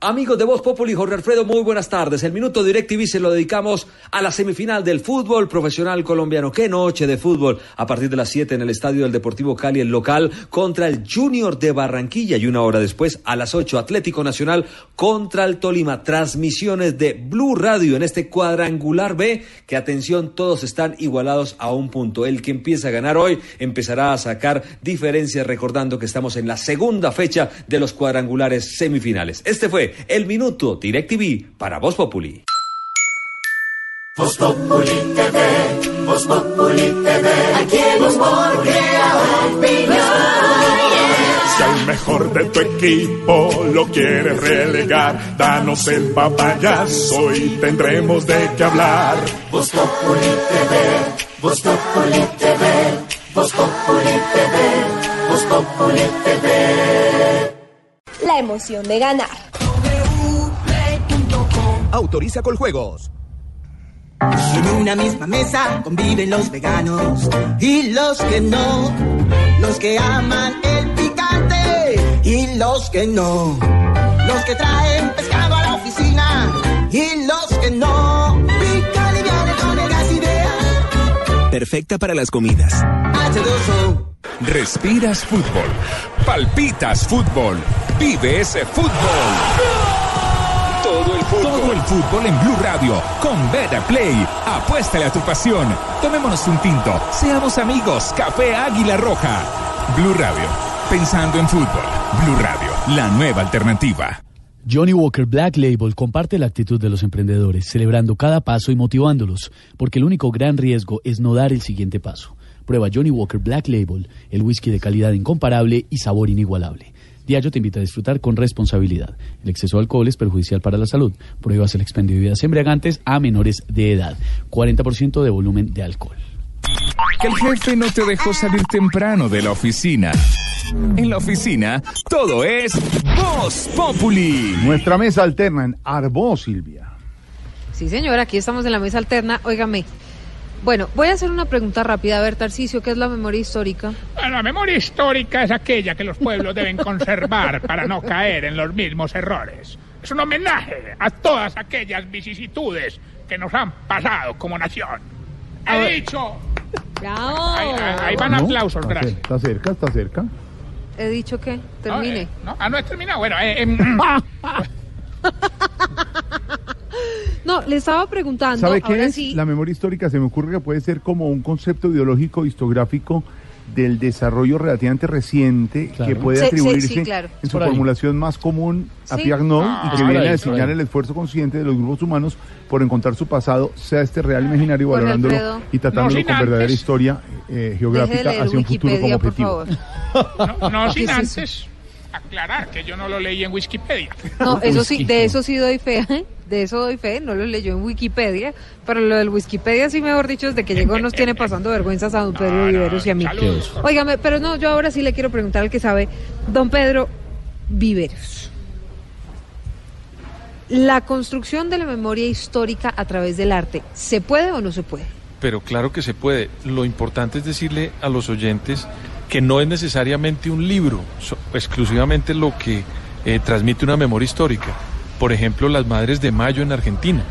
Amigos de Voz Populi, Jorge Alfredo, muy buenas tardes. El minuto DirecTV se lo dedicamos a la semifinal del fútbol profesional colombiano. Qué noche de fútbol a partir de las 7 en el estadio del Deportivo Cali, el local, contra el Junior de Barranquilla. Y una hora después, a las 8, Atlético Nacional contra el Tolima. Transmisiones de Blue Radio en este cuadrangular B, que atención, todos están igualados a un punto. El que empieza a ganar hoy empezará a sacar diferencias, recordando que estamos en la segunda fecha de los cuadrangulares semifinales. Este fue el minuto DirecTV para Voz Populi. Voz Populi TV, Voz Populi TV, aquí en Voz Si al mejor de tu equipo lo quieres relegar, danos el papayazo y tendremos de qué hablar. Voz Populi TV, Voz Populi TV, Voz Populi TV, Voz Populi TV. La emoción de ganar. Autoriza con juegos. En una misma mesa conviven los veganos y los que no, los que aman el picante y los que no, los que traen pescado a la oficina y los que no. Pica liviana con el gas idea. Perfecta para las comidas. H2O. Respiras fútbol. Palpitas fútbol. Vive ese fútbol. Fútbol. En Blue Radio. Con Beta Play. Apuéstale a tu pasión. Tomémonos un tinto. Seamos amigos. Café Águila Roja. Blue Radio. Pensando en fútbol. Blue Radio. La nueva alternativa. Johnny Walker Black Label comparte la actitud de los emprendedores, celebrando cada paso y motivándolos, porque el único gran riesgo es no dar el siguiente paso. Prueba Johnny Walker Black Label, el whisky de calidad incomparable y sabor inigualable. Diageo te invita a disfrutar con responsabilidad. El exceso de alcohol es perjudicial para la salud. Pruebas el expendio de bebidas embriagantes a menores de edad. 40% de volumen de alcohol. Que el jefe no te dejó salir temprano de la oficina. En la oficina, todo es Voz Populi. Nuestra mesa alterna en Arbó, Silvia. Sí, señor, aquí estamos en la mesa alterna. Óigame. Bueno, voy a hacer una pregunta rápida. A ver, Tarcicio, ¿qué es la memoria histórica? Bueno, La memoria histórica es aquella que los pueblos deben conservar para no caer en los mismos errores. Es un homenaje a todas aquellas vicisitudes que nos han pasado como nación. He dicho. ¡Bravo! Ahí, ahí- ahí van ¿No? aplausos, Está gracias. Está cerca, está cerca. He dicho que termine. Eh, ¿no? Ah, no he terminado. Bueno, eh, em, [LAUGHS] [LAUGHS] [LAUGHS] No, le estaba preguntando. ¿Sabe qué ahora es? sí. La memoria histórica se me ocurre que puede ser como un concepto ideológico histográfico del desarrollo relativamente reciente Claro. que puede Sí, sí, atribuirse sí, claro. en su formulación más común a Sí. Pierre Nol Ah. y que viene ahí, a designar el esfuerzo consciente de los grupos humanos por encontrar su pasado, sea este real imaginario, valorándolo Alfredo. y tratándolo No con verdadera historia eh, geográfica hacia un futuro como objetivo. favor. no, no [LAUGHS] sin antes aclarar que yo no lo leí en Wikipedia. No, eso sí, de eso sí doy fe, ¿eh? De eso doy fe, no lo leyó en Wikipedia, pero lo del Wikipedia sí, mejor dicho, desde que llegó nos tiene pasando vergüenzas a don Pedro Viveros y a mí. Óigame, pero no, yo ahora sí le quiero preguntar al que sabe, don Pedro Viveros. La construcción de la memoria histórica a través del arte, ¿se puede o no se puede? Pero claro que se puede. Lo importante es decirle a los oyentes que no es necesariamente un libro, so- exclusivamente lo que eh, transmite una memoria histórica. Por ejemplo, las Madres de Mayo en Argentina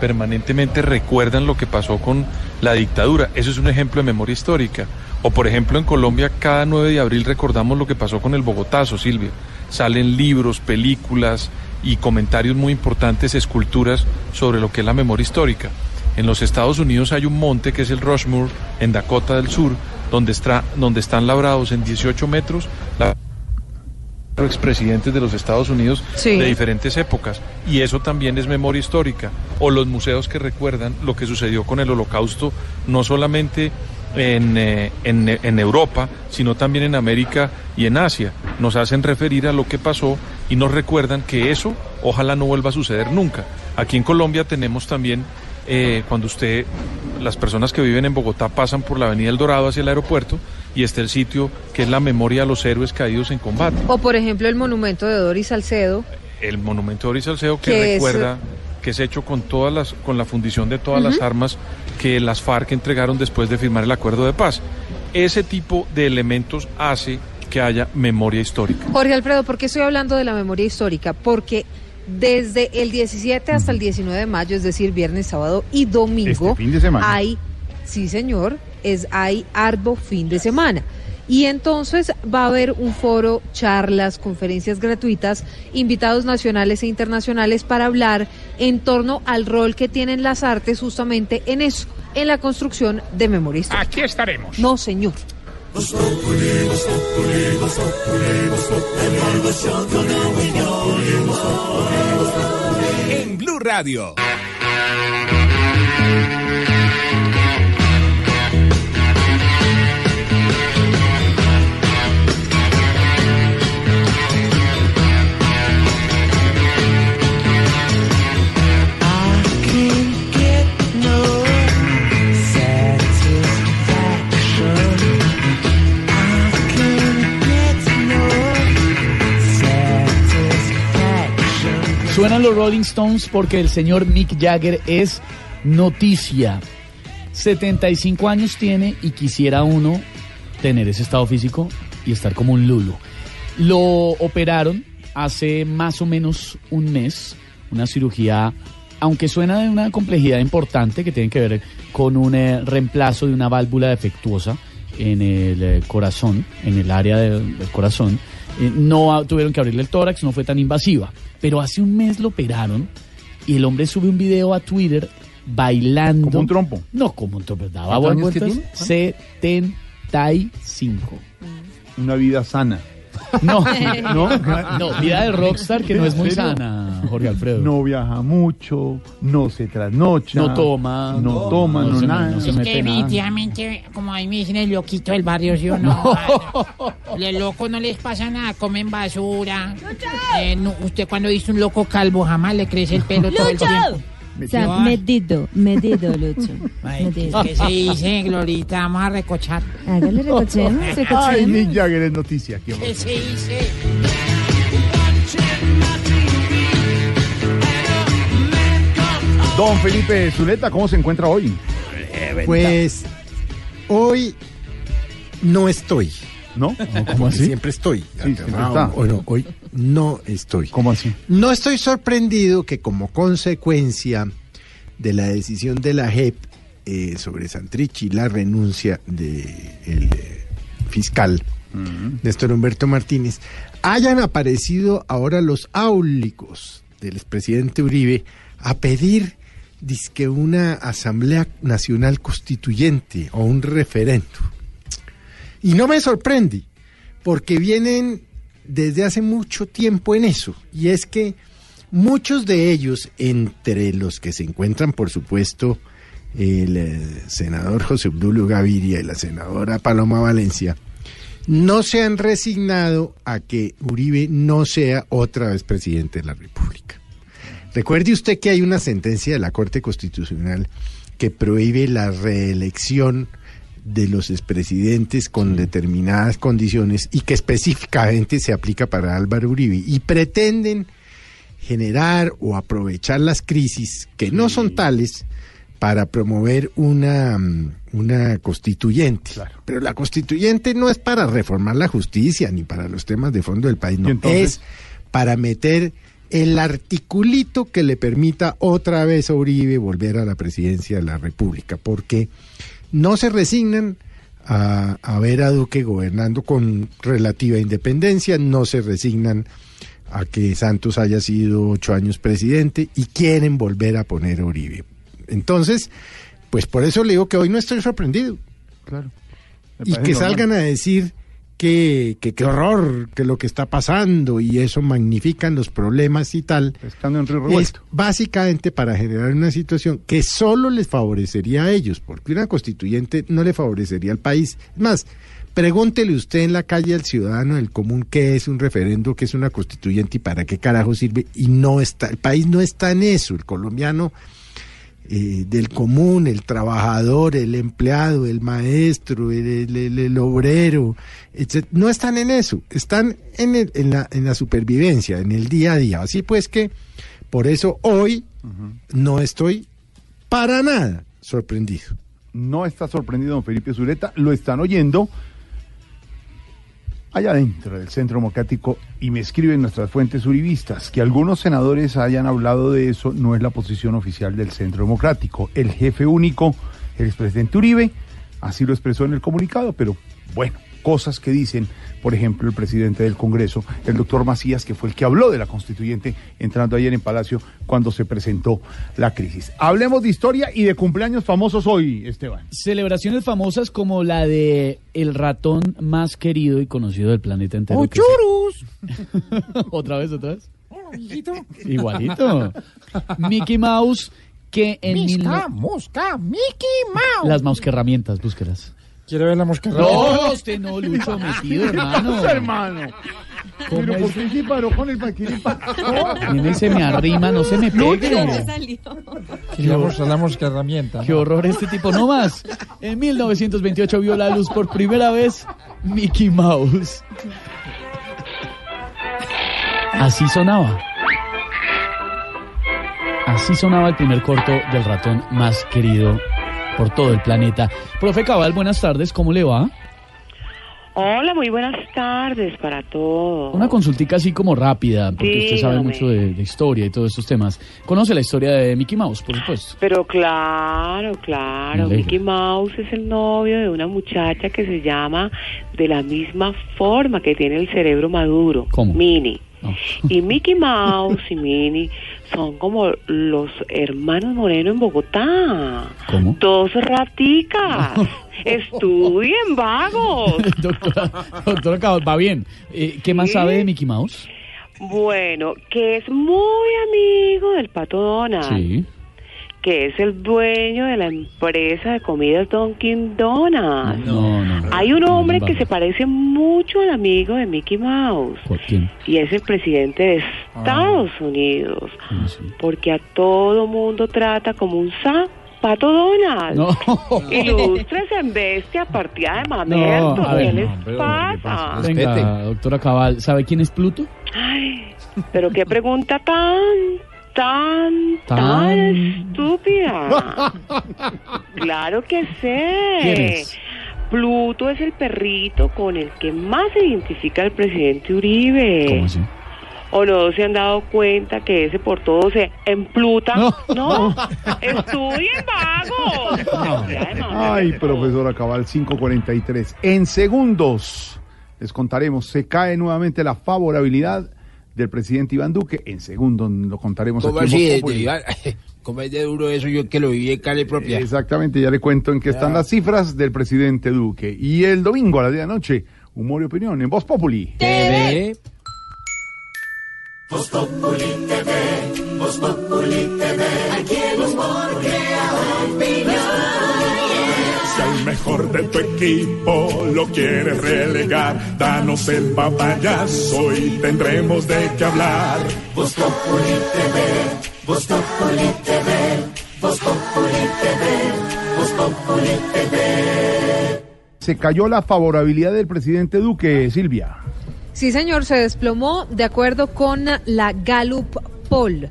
permanentemente recuerdan lo que pasó con la dictadura. Eso es un ejemplo de memoria histórica. O por ejemplo, en Colombia cada 9 de abril recordamos lo que pasó con el Bogotazo, Silvia. Salen libros, películas y comentarios muy importantes, esculturas sobre lo que es la memoria histórica. En los Estados Unidos hay un monte que es el Rushmore, en. Dakota del Sur, donde, está, donde están labrados en 18 metros la- expresidentes de los Estados Unidos Sí. de diferentes épocas. Y eso también es memoria histórica. O los museos que recuerdan lo que sucedió con el holocausto no solamente en, eh, en, en Europa sino también en América y en Asia. Nos hacen referir a lo que pasó y nos recuerdan que eso ojalá no vuelva a suceder nunca. Aquí en Colombia tenemos también eh, cuando usted, las personas que viven en Bogotá pasan por la Avenida El Dorado hacia el aeropuerto y está el sitio que es la memoria a los héroes caídos en combate. O por ejemplo el monumento de Doris Salcedo. El monumento de Doris Salcedo que Que es- recuerda que es hecho con todas las, con la fundición de todas las armas que las FARC entregaron después de firmar el acuerdo de paz. Ese tipo de elementos hace que haya memoria histórica. Jorge Alfredo, ¿por qué estoy hablando de la memoria histórica? Porque desde el 17 hasta el 19 de mayo, es decir, viernes, sábado y domingo, Este fin de semana. hay, sí señor, es hay arduo fin de semana. Y entonces va a haber un foro, charlas, conferencias gratuitas, invitados nacionales e internacionales para hablar en torno al rol que tienen las artes justamente en eso, en la construcción de memoria histórica. Aquí estaremos. No, señor. En Blue Radio. Suenan los Rolling Stones porque el señor Mick Jagger es noticia. 75 años tiene y quisiera uno tener ese estado físico y estar como un lulo. Lo operaron hace más o menos un mes, una cirugía, aunque suena de una complejidad importante que tiene que ver con un eh, reemplazo de una válvula defectuosa en el eh, corazón, en el área del, del corazón. Eh, no tuvieron que abrirle el tórax, no fue tan invasiva. Pero hace un mes lo operaron y el hombre sube un video a Twitter bailando. Como un trompo. No, como un trompo. Daba ¿Cuántos buenas años que vueltas. 75. Una vida sana. No, [LAUGHS] ¿No? no, vida de rockstar que no es muy sana, Jorge Alfredo. No viaja mucho, no se trasnocha. No toma. No, toma, no, nada. no se Es mete que definitivamente, como ahí me dicen, el loquito del barrio, ¿sí o no? [LAUGHS] Los locos no les pasa nada, comen basura. Eh, no, usted cuando dice un loco calvo jamás le crece el pelo todo el tiempo. O sea, medido, medido, Lucho. [LAUGHS] ay, Medido. ¿Qué se dice, Glorita? Vamos a recochar. Hágale recochemos, [LAUGHS] Ay, recochemos. Mick Jagger es noticia. Qué ¿Qué se dice? Don Felipe Zuleta, ¿cómo se encuentra hoy? Pues hoy no estoy. ¿No? [LAUGHS] ¿Cómo ¿Cómo así? Siempre estoy. Sí, siempre hoy no estoy. ¿Cómo así? No estoy sorprendido que como consecuencia de la decisión de la JEP eh, sobre Santrich y la renuncia del fiscal Néstor Humberto Martínez, hayan aparecido ahora los áulicos del expresidente Uribe a pedir dizque una asamblea nacional constituyente o un referendo. Y no me sorprende, porque vienen desde hace mucho tiempo en eso. Y es que muchos de ellos, entre los que se encuentran, por supuesto, el eh, senador José Obdulio Gaviria y la senadora Paloma Valencia, no se han resignado a que Uribe no sea otra vez presidente de la República. Recuerde usted que hay una sentencia de la Corte Constitucional que prohíbe la reelección de los expresidentes con determinadas condiciones y que específicamente se aplica para Álvaro Uribe. Y pretenden generar o aprovechar las crisis que no son tales para promover una, una constituyente. Pero la constituyente no es para reformar la justicia ni para los temas de fondo del país, no, es para meter el articulito que le permita otra vez a Uribe volver a la presidencia de la República, porque no se resignan a, a ver a Duque gobernando con relativa independencia, no se resignan a que Santos haya sido ocho años presidente y quieren volver a poner a Uribe. Entonces, pues por eso le digo que hoy no estoy sorprendido. Claro. Y que normal. salgan a decir que, que qué horror, que lo que está pasando y eso magnifican los problemas y tal. Pescando en río Es básicamente para generar una situación que solo les favorecería a ellos, porque una constituyente no le favorecería al país. Es más, pregúntele usted en la calle al ciudadano del común qué es un referendo, qué es una constituyente y para qué carajo sirve. Y no está, el país no está en eso. El colombiano eh, del común, el trabajador, el empleado, el maestro, el, el- el- el obrero, etc. no están en eso, están en, el- en la, en la supervivencia, en el día a día. Así pues que por eso hoy no estoy para nada sorprendido. No está sorprendido don Felipe Zuleta, lo están oyendo allá adentro del Centro Democrático y me escriben nuestras fuentes uribistas que algunos senadores hayan hablado de eso no es la posición oficial del Centro Democrático. El jefe único, el expresidente Uribe, así lo expresó en el comunicado, pero bueno, cosas que dicen, por ejemplo, el presidente del Congreso, el doctor Macías, que fue el que habló de la constituyente entrando ayer en Palacio cuando se presentó la crisis. Hablemos de historia y de cumpleaños famosos hoy, Esteban. Celebraciones famosas como la de el ratón más querido y conocido del planeta entero. ¡Oh, se- [LAUGHS] otra vez, otra vez. Igualito. Mickey Mouse, que en mil Misca, mosca, Mickey Mouse. Las mousquerramientas, búsquelas. ¿Quiere ver la mosca? No, usted no, Lucho, metido, [LAUGHS] hermano. hermano. ¿Cómo Pero es? ¿por qué se paró con el paquiripa? Viene y se me arrima, no se me pegue. Queríamos a la mosca herramienta. Qué horror este tipo, no más. En 1928 vio la luz por primera vez Mickey Mouse. Así sonaba. Así sonaba el primer corto del ratón más querido por todo el planeta. Profe Cabal, buenas tardes, ¿cómo le va? Hola, muy buenas tardes para todos. Una consultica así como rápida, porque usted sabe mucho de, de historia y todos estos temas. ¿Conoce la historia de Mickey Mouse, por supuesto? Pero claro, claro. Mickey Mouse es el novio de una muchacha que se llama de la misma forma que tiene el cerebro maduro, ¿Cómo? Minnie. Y Mickey Mouse y Minnie son como los hermanos Moreno en Bogotá. ¿Cómo? Dos raticas. [LAUGHS] Estudien, vagos. [LAUGHS] doctora, doctora va bien. Eh, ¿Qué más Sí. sabe de Mickey Mouse? Bueno, que es muy amigo del pato Donald. Sí. Que es el dueño de la empresa de comidas Dunkin' Donuts. No, no. Hay un hombre no, que no. se parece mucho al amigo de Mickey Mouse ¿Por quién? y es el presidente de Estados Unidos, porque a todo mundo trata como un zapato Donald. No. [LAUGHS] Ilustres en bestia, partida de mamerto, No, ¿qué les no, pasa? Venga, doctora Cabal, ¿sabe quién es Pluto? Ay, pero qué pregunta tan, tan, tan, Tan. estúpida. [LAUGHS] claro que sé. ¿Quién es? Pluto es el perrito con el que más se identifica el presidente Uribe. ¿Cómo así? ¿O no se han dado cuenta que ese por todo se empluta? No, estudien vagos. [LAUGHS] Ay, profesora Cabal, 543. En segundos les contaremos, se cae nuevamente la favorabilidad del presidente Iván Duque. En segundos lo contaremos ¿Cómo aquí en así? De-. Iván? [LAUGHS] ¿Cómo es de duro eso yo que lo viví en carne propia? Exactamente, ya le cuento en qué están las cifras del presidente Duque. Y el domingo a 10 de la noche, humor y opinión en Voz Populi. TV. Voz Populi TV, Voz Populi TV. Aquí el humor crea opinión. Mejor de tu equipo lo quieres relegar, danos el papayazo y tendremos de qué hablar. Voz Populi TV, Voz Populi TV, Voz Populi TV, Voz Populi TV. Se cayó la favorabilidad del presidente Duque, Silvia. Sí, señor, se desplomó de acuerdo con la Gallup Poll.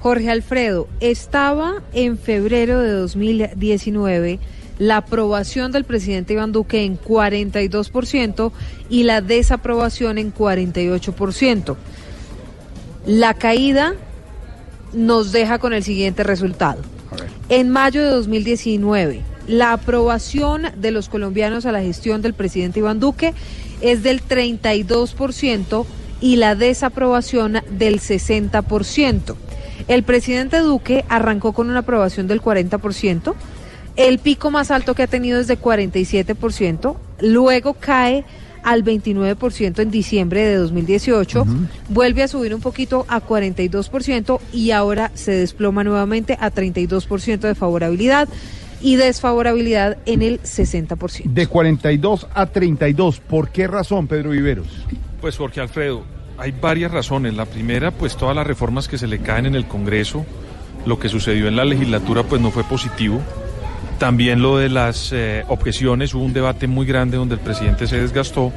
Jorge Alfredo, estaba en febrero de 2019 la aprobación del presidente Iván Duque en 42% y la desaprobación en 48%. La caída nos deja con el siguiente resultado. En mayo de 2019, la aprobación de los colombianos a la gestión del presidente Iván Duque es del 32% y la desaprobación del 60%. El presidente Duque arrancó con una aprobación del 40%, el pico más alto que ha tenido es de 47%, luego cae al 29% en diciembre de 2018, vuelve a subir un poquito a 42% y ahora se desploma nuevamente a 32% de favorabilidad y desfavorabilidad en el 60%. De 42 a 32. ¿Por qué razón, Pedro Viveros? Pues Jorge Alfredo, hay varias razones. La primera, pues todas las reformas que se le caen en el Congreso, lo que sucedió en la legislatura, pues no fue positivo. También lo de las eh, objeciones, hubo un debate muy grande donde el presidente se desgastó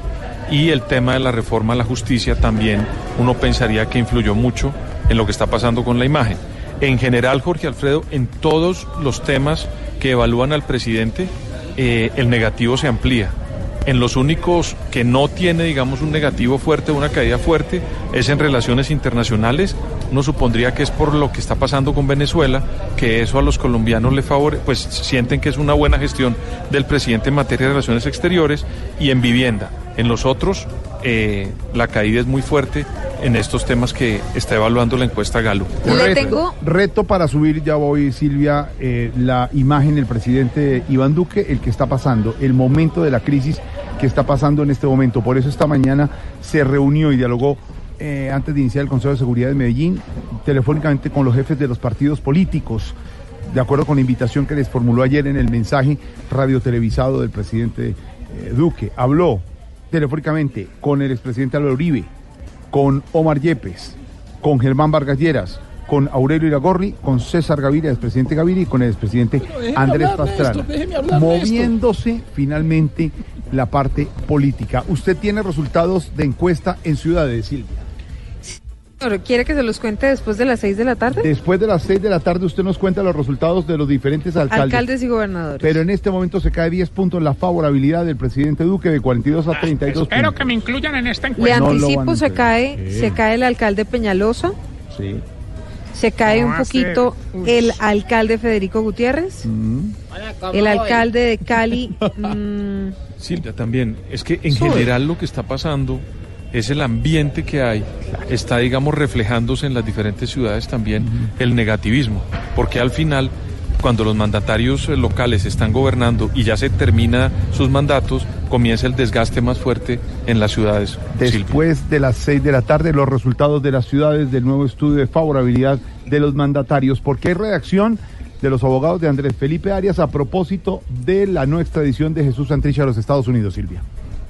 y el tema de la reforma a la justicia también uno pensaría que influyó mucho en lo que está pasando con la imagen. En general, Jorge Alfredo, en todos los temas que evalúan al presidente, eh, el negativo se amplía. En los únicos que no tiene, digamos, un negativo fuerte, una caída fuerte, es en relaciones internacionales. Uno supondría que es por lo que está pasando con Venezuela, que eso a los colombianos le favorece, pues sienten que es una buena gestión del presidente en materia de relaciones exteriores y en vivienda. En los otros, eh, la caída es muy fuerte en estos temas que está evaluando la encuesta Galo. Reto, reto para subir, ya voy Silvia, eh, la imagen del presidente Iván Duque, el que está pasando, el momento de la crisis que está pasando en este momento. Por eso esta mañana se reunió y dialogó eh, antes de iniciar el Consejo de Seguridad de Medellín, telefónicamente con los jefes de los partidos políticos, de acuerdo con la invitación que les formuló ayer en el mensaje radiotelevisado del presidente eh, Duque. Habló telefónicamente con el expresidente Álvaro Uribe, con Omar Yepes, con Germán Vargas Lleras, con Aurelio Iragorri, con César Gaviria, el expresidente Gaviria, y con el expresidente Andrés Pastrana, esto. moviéndose finalmente la parte política. ¿Usted tiene resultados de encuesta en ciudades, Silvia? ¿Quiere que se los cuente después de las 6 de la tarde? Después de las seis de la tarde usted nos cuenta los resultados de los diferentes alcaldes. Alcaldes y gobernadores. Pero en este momento se cae 10 puntos la favorabilidad del presidente Duque de 42 a 32 Espero puntos. que me incluyan en esta Le encuesta. Van anticipo, se cae, Sí. se cae el alcalde Peñalosa, Sí. Se cae un poquito el alcalde Federico Gutiérrez, el alcalde de Cali, [LAUGHS] mm, Silvia, también, es que en Sube. general lo que está pasando es el ambiente que hay, está, digamos, reflejándose en las diferentes ciudades también el negativismo, porque al final, cuando los mandatarios eh, locales están gobernando y ya se termina sus mandatos, comienza el desgaste más fuerte en las ciudades. Después de las 6 de la tarde, los resultados de las ciudades del nuevo estudio de favorabilidad de los mandatarios. Porque hay reacción de los abogados de Andrés Felipe Arias a propósito de la no extradición de Jesús Santrich a los Estados Unidos, Silvia.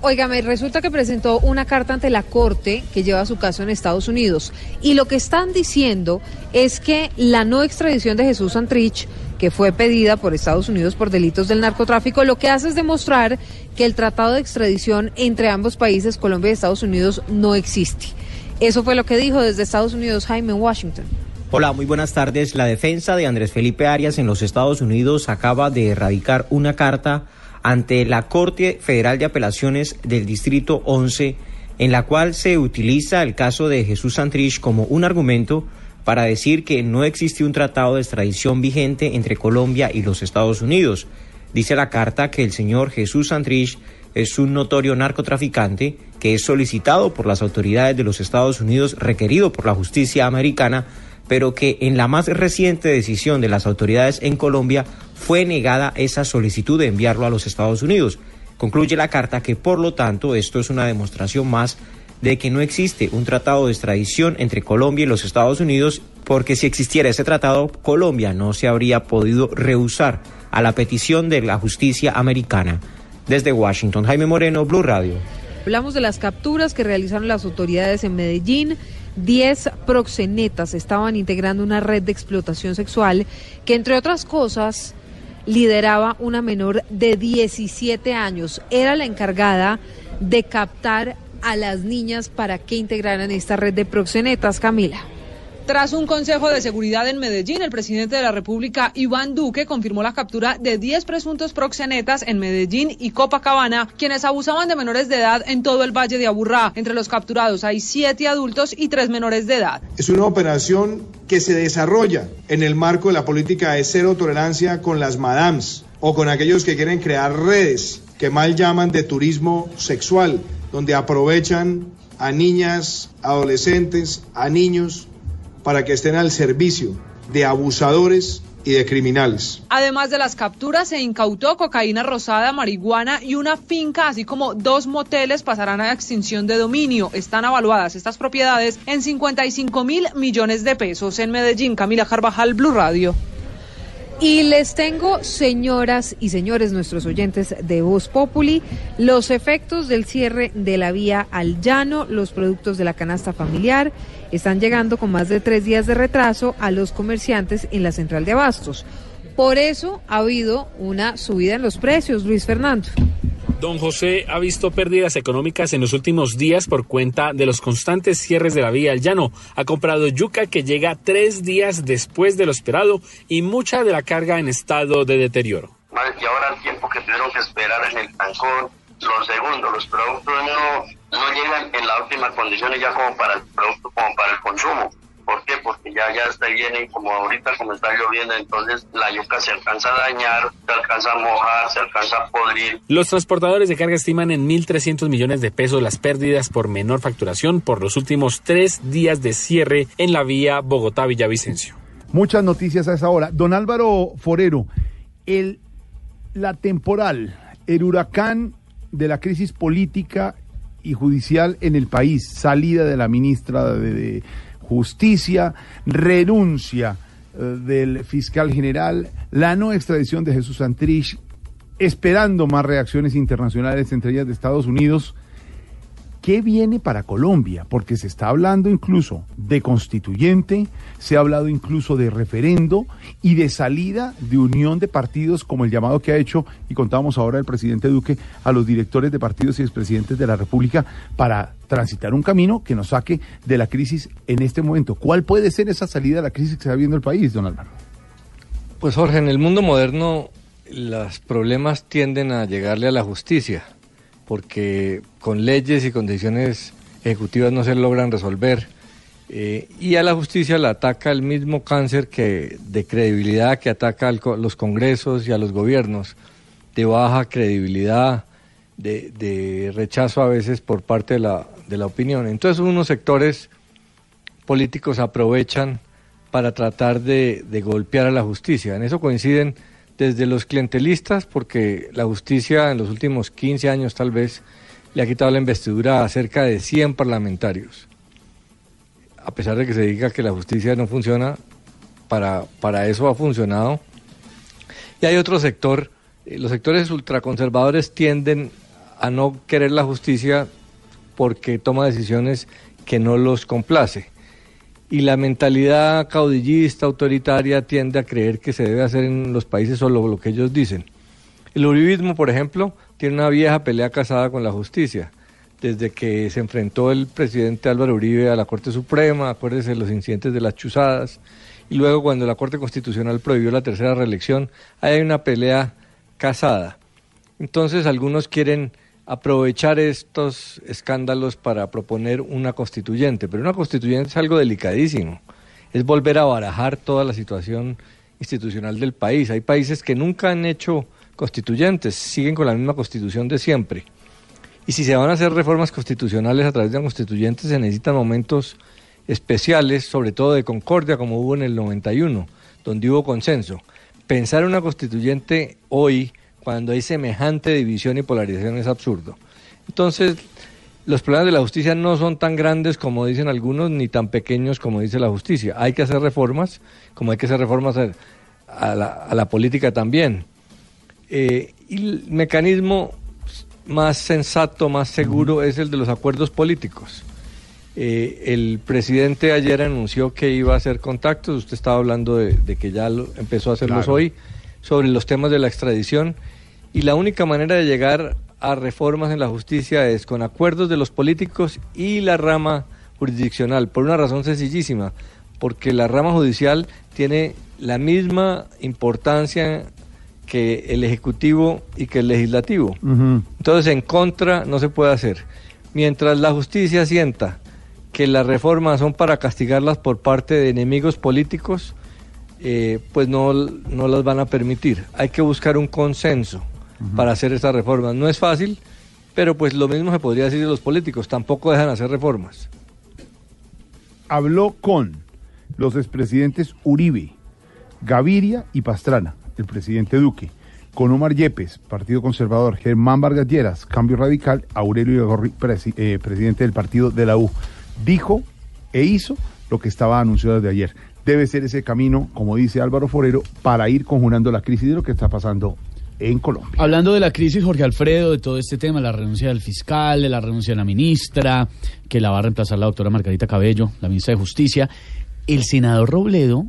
Óigame, resulta que presentó una carta ante la Corte que lleva su caso en Estados Unidos. Y lo que están diciendo es que la no extradición de Jesús Santrich, que fue pedida por Estados Unidos por delitos del narcotráfico, lo que hace es demostrar que el tratado de extradición entre ambos países, Colombia y Estados Unidos, no existe. Eso fue lo que dijo desde Estados Unidos Jaime Washington. Hola, muy buenas tardes. La defensa de Andrés Felipe Arias en los Estados Unidos acaba de erradicar una carta ante la Corte Federal de Apelaciones del Distrito 11 en la cual se utiliza el caso de Jesús Santrich como un argumento para decir que no existe un tratado de extradición vigente entre Colombia y los Estados Unidos. Dice la carta que el señor Jesús Santrich es un notorio narcotraficante que es solicitado por las autoridades de los Estados Unidos, requerido por la justicia americana, pero que en la más reciente decisión de las autoridades en Colombia fue negada esa solicitud de enviarlo a los Estados Unidos. Concluye la carta que, por lo tanto, esto es una demostración más de que no existe un tratado de extradición entre Colombia y los Estados Unidos, porque si existiera ese tratado, Colombia no se habría podido rehusar a la petición de la justicia americana. Desde Washington, Jaime Moreno, Blue Radio. Hablamos de las capturas que realizaron las autoridades en Medellín. Diez proxenetas estaban integrando una red de explotación sexual que, entre otras cosas, lideraba una menor de 17 años. Era la encargada de captar a las niñas para que integraran esta red de proxenetas, Camila. Tras un consejo de seguridad en Medellín, el presidente de la República, Iván Duque, confirmó la captura de 10 presuntos proxenetas en Medellín y Copacabana, quienes abusaban de menores de edad en todo el Valle de Aburrá. Entre los capturados hay siete adultos y tres menores de edad. Es una operación que se desarrolla en el marco de la política de cero tolerancia con las madams o con aquellos que quieren crear redes que mal llaman de turismo sexual, donde aprovechan a niñas, adolescentes, a niños para que estén al servicio de abusadores y de criminales. Además de las capturas, se incautó cocaína rosada, marihuana y una finca, así como dos moteles pasarán a extinción de dominio. Están evaluadas estas propiedades en 55 mil millones de pesos. En Medellín, Camila Carvajal, Blue Radio. Y les tengo, señoras y señores, nuestros oyentes de Voz Populi, los efectos del cierre de la vía al llano, los productos de la canasta familiar, están llegando con más de tres días de retraso a los comerciantes en la central de abastos. Por eso ha habido una subida en los precios, Luis Fernando. Don José ha visto pérdidas económicas en los últimos días por cuenta de los constantes cierres de la vía al llano. Ha comprado yuca que llega tres días después de lo esperado y mucha de la carga en estado de deterioro. Y ahora el tiempo que tuvieron que esperar en el tancón, los segundos, los productos no, no llegan en las últimas condiciones ya como para el producto, como para el consumo. ¿Por qué? Porque ya, ya está bien y como ahorita como está lloviendo, entonces la yuca se alcanza a dañar, se alcanza a mojar, se alcanza a podrir. Los transportadores de carga estiman en 1.300 millones de pesos las pérdidas por menor facturación por los últimos tres días de cierre en la vía Bogotá-Villavicencio. Muchas noticias a esa hora. Don Álvaro Forero, el, la temporal, el huracán de la crisis política y judicial en el país, salida de la ministra de, Justicia, renuncia eh, del fiscal general, la no extradición de Jesús Santrich, esperando más reacciones internacionales, entre ellas de Estados Unidos. ¿Qué viene para Colombia? Porque se está hablando incluso de constituyente, se ha hablado incluso de referendo y de salida de unión de partidos como el llamado que ha hecho, y contábamos ahora el presidente Duque, a los directores de partidos y expresidentes de la República para transitar un camino que nos saque de la crisis en este momento. ¿Cuál puede ser esa salida de la crisis que está viendo el país, don Álvaro? Pues Jorge, en el mundo moderno los problemas tienden a llegarle a la justicia porque con leyes y condiciones ejecutivas no se logran resolver. Eh, y a la justicia la ataca el mismo cáncer que de credibilidad que ataca a los congresos y a los gobiernos, de baja credibilidad, de, rechazo a veces por parte de la, de la opinión. Entonces unos sectores políticos aprovechan para tratar de golpear a la justicia. En eso coinciden desde los clientelistas, porque la justicia en los últimos 15 años tal vez le ha quitado la investidura a cerca de 100 parlamentarios. A pesar de que se diga que la justicia no funciona, para, para eso ha funcionado. Y hay otro sector, eh, los sectores ultraconservadores tienden a no querer la justicia porque toma decisiones que no los complace y la mentalidad caudillista, autoritaria, tiende a creer que se debe hacer en los países solo lo que ellos dicen. El uribismo, por ejemplo, tiene una vieja pelea casada con la justicia. Desde que se enfrentó el presidente Álvaro Uribe a la Corte Suprema, acuérdense de los incidentes de las chuzadas, y luego cuando la Corte Constitucional prohibió la tercera reelección, hay una pelea casada. Entonces algunos quieren aprovechar estos escándalos para proponer una constituyente, pero una constituyente es algo delicadísimo, es volver a barajar toda la situación institucional del país. Hay países que nunca han hecho constituyentes, siguen con la misma constitución de siempre. Y si se van a hacer reformas constitucionales a través de una constituyente, se necesitan momentos especiales, sobre todo de concordia, como hubo en el 91, donde hubo consenso. Pensar en una constituyente hoy cuando hay semejante división y polarización es absurdo. Entonces, los problemas de la justicia no son tan grandes como dicen algunos, ni tan pequeños como dice la justicia. Hay que hacer reformas, como hay que hacer reformas a la, política también. Eh, y el mecanismo más sensato, más seguro, es el de los acuerdos políticos. Eh, el presidente ayer anunció que iba a hacer contactos, usted estaba hablando de, que ya empezó a hacerlos hoy, sobre los temas de la extradición y la única manera de llegar a reformas en la justicia es con acuerdos de los políticos y la rama jurisdiccional, por una razón sencillísima, porque la rama judicial tiene la misma importancia que el Ejecutivo y que el Legislativo. Entonces, en contra no se puede hacer. Mientras la justicia sienta que las reformas son para castigarlas por parte de enemigos políticos, eh, pues no, no las van a permitir. Hay que buscar un consenso para hacer estas reformas. No es fácil, pero pues lo mismo se podría decir de los políticos, tampoco dejan hacer reformas. Habló con los expresidentes Uribe, Gaviria y Pastrana, el presidente Duque. Con Omar Yepes, Partido Conservador, Germán Vargas Lleras, Cambio Radical, Aurelio Gorri, presi- eh, presidente del partido de la U. Dijo e hizo lo que estaba anunciado desde ayer. Debe ser ese camino, como dice Álvaro Forero, para ir conjurando la crisis de lo que está pasando en Colombia. Hablando de la crisis, Jorge Alfredo, de todo este tema, la renuncia del fiscal, de la renuncia de la ministra, que la va a reemplazar la doctora Margarita Cabello, la ministra de Justicia, el senador Robledo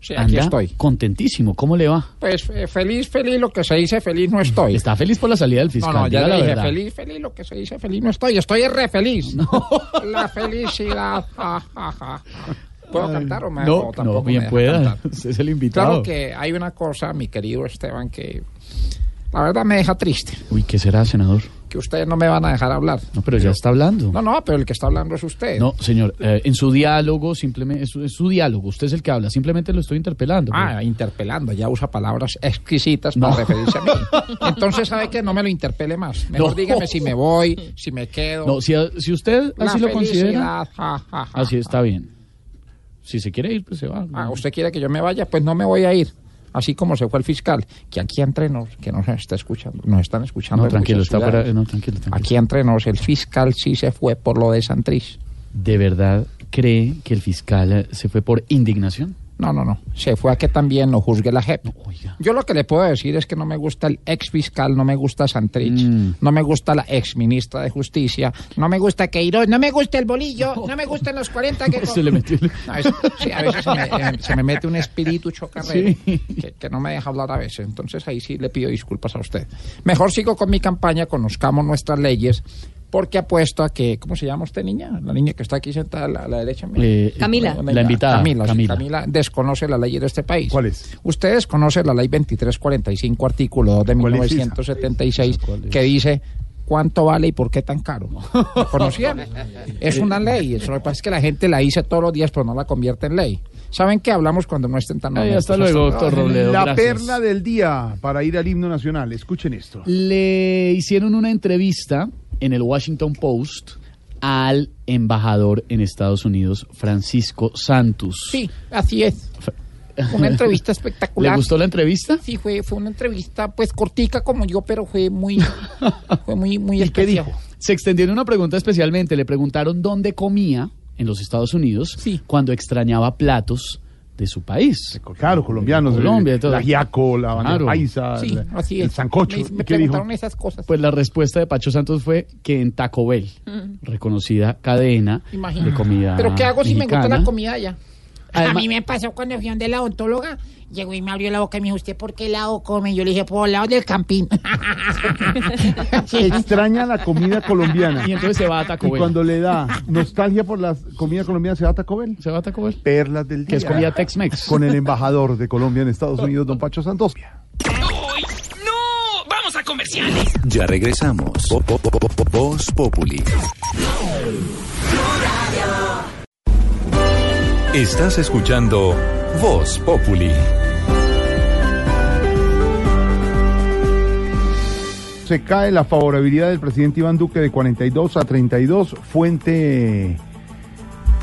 Sí, aquí anda estoy. contentísimo. ¿Cómo le va? Pues eh, feliz, feliz, lo que se dice feliz no estoy. ¿Está feliz por la salida del fiscal? No, no, ya le la dije verdad. feliz, feliz, lo que se dice feliz no estoy. Estoy re feliz. [LAUGHS] La felicidad. ja, ja, ja. ¿Puedo cantar o me No, no, tampoco me bien pueda. Usted [LAUGHS] es el invitado. Claro que hay una cosa, mi querido Esteban, que la verdad me deja triste. Uy, ¿qué será, senador? Que ustedes no me van a dejar hablar. No, pero ya está hablando. No, no, pero el que está hablando es usted. No, señor, eh, en su diálogo, simplemente, es, su- es su diálogo, usted es el que habla, simplemente lo estoy interpelando. Ah, interpelando, ya usa palabras exquisitas para No. referirse a mí. [LAUGHS] Entonces, ¿sabe qué? No me lo interpele más. Mejor No. dígame si me voy, si me quedo. No, si, si usted La así lo considera, felicidad, ja, ja, ja. así está bien. Si se quiere ir, pues se va. Ah, ¿usted quiere que yo me vaya? Pues no me voy a ir. Así como se fue el fiscal, que aquí entre nos, que nos está escuchando, nos están escuchando. No, tranquilo, está fuera- no, tranquilo, tranquilo. Aquí entre nos, el fiscal sí se fue por lo de Santrich. ¿De verdad cree que el fiscal se fue por indignación? No, no, no. Se fue a que también lo juzgue la JEP. Yo lo que le puedo decir es que no me gusta el ex fiscal, no me gusta Santrich, Mm. no me gusta la ex ministra de Justicia, no me gusta Queiroz, no me gusta el bolillo, no me gustan los 40 que... [LAUGHS] Se le metió el- No, es- sí, a veces se me, eh, se me mete un espíritu chocarrero Sí. que, que no me deja hablar a veces. Entonces ahí sí le pido disculpas a usted. Mejor sigo con mi campaña, conozcamos nuestras leyes, porque apuesto a que... ¿Cómo se llama usted, niña? La niña que está aquí sentada a la, a la derecha. Eh, Camila. la invitada, Camila, Camila. Camila desconoce la ley de este país. ¿Cuál es? Ustedes conocen la ley 2345, artículo 2 de ¿Cuál es esa? 1976, que dice cuánto vale y por qué tan caro. [LAUGHS] ¿Lo conocían? Es una ley. Eso lo que pasa es que la gente la dice todos los días, pero no la convierte en ley. ¿Saben qué hablamos cuando no estén tan Ay, hasta luego, doctor Robledo. La gracias. perla del día para ir al himno nacional. Escuchen esto. Le hicieron una entrevista en el Washington Post al embajador en Estados Unidos, Francisco Santos. Sí, así es. Una [LAUGHS] entrevista espectacular. ¿Le gustó la entrevista? Sí, fue, fue una entrevista pues cortica como yo, pero fue muy, [LAUGHS] fue muy, muy ¿Y qué especial. dijo? Se extendió en una pregunta especialmente. Le preguntaron dónde comía en los Estados Unidos cuando extrañaba platos de su país. Claro, colombianos. Colombia, el, todo. La giaco, la bandeja Claro. paisa, Sí, la- así el sancocho. Me, me ¿Qué dijo? preguntaron esas cosas. Pues la respuesta de Pacho Santos fue que en Taco Bell, Mm. reconocida cadena Imagínate. de comida Pero ¿qué hago si me gusta la comida allá? A mí me pasó cuando fui a donde la odontóloga. Llegó y me abrió la boca y me dijo, ¿usted por qué lado come? Yo le dije, por el lado del campín. [LAUGHS] Extraña la comida colombiana. Y entonces se va a Taco Y Bell. cuando le da nostalgia por la comida colombiana, ¿se va a Taco Bell? Se va a Taco Bell. Perlas del día. Que es comida Tex-Mex. Con el embajador de Colombia en Estados Unidos, don Pacho Santos. ¡No! ¡Vamos a comerciales! Ya regresamos. Vo- vo- vo- vo- Voz Populi. Estás escuchando Voz Populi. Se cae la favorabilidad del presidente Iván Duque de 42 a 32, fuente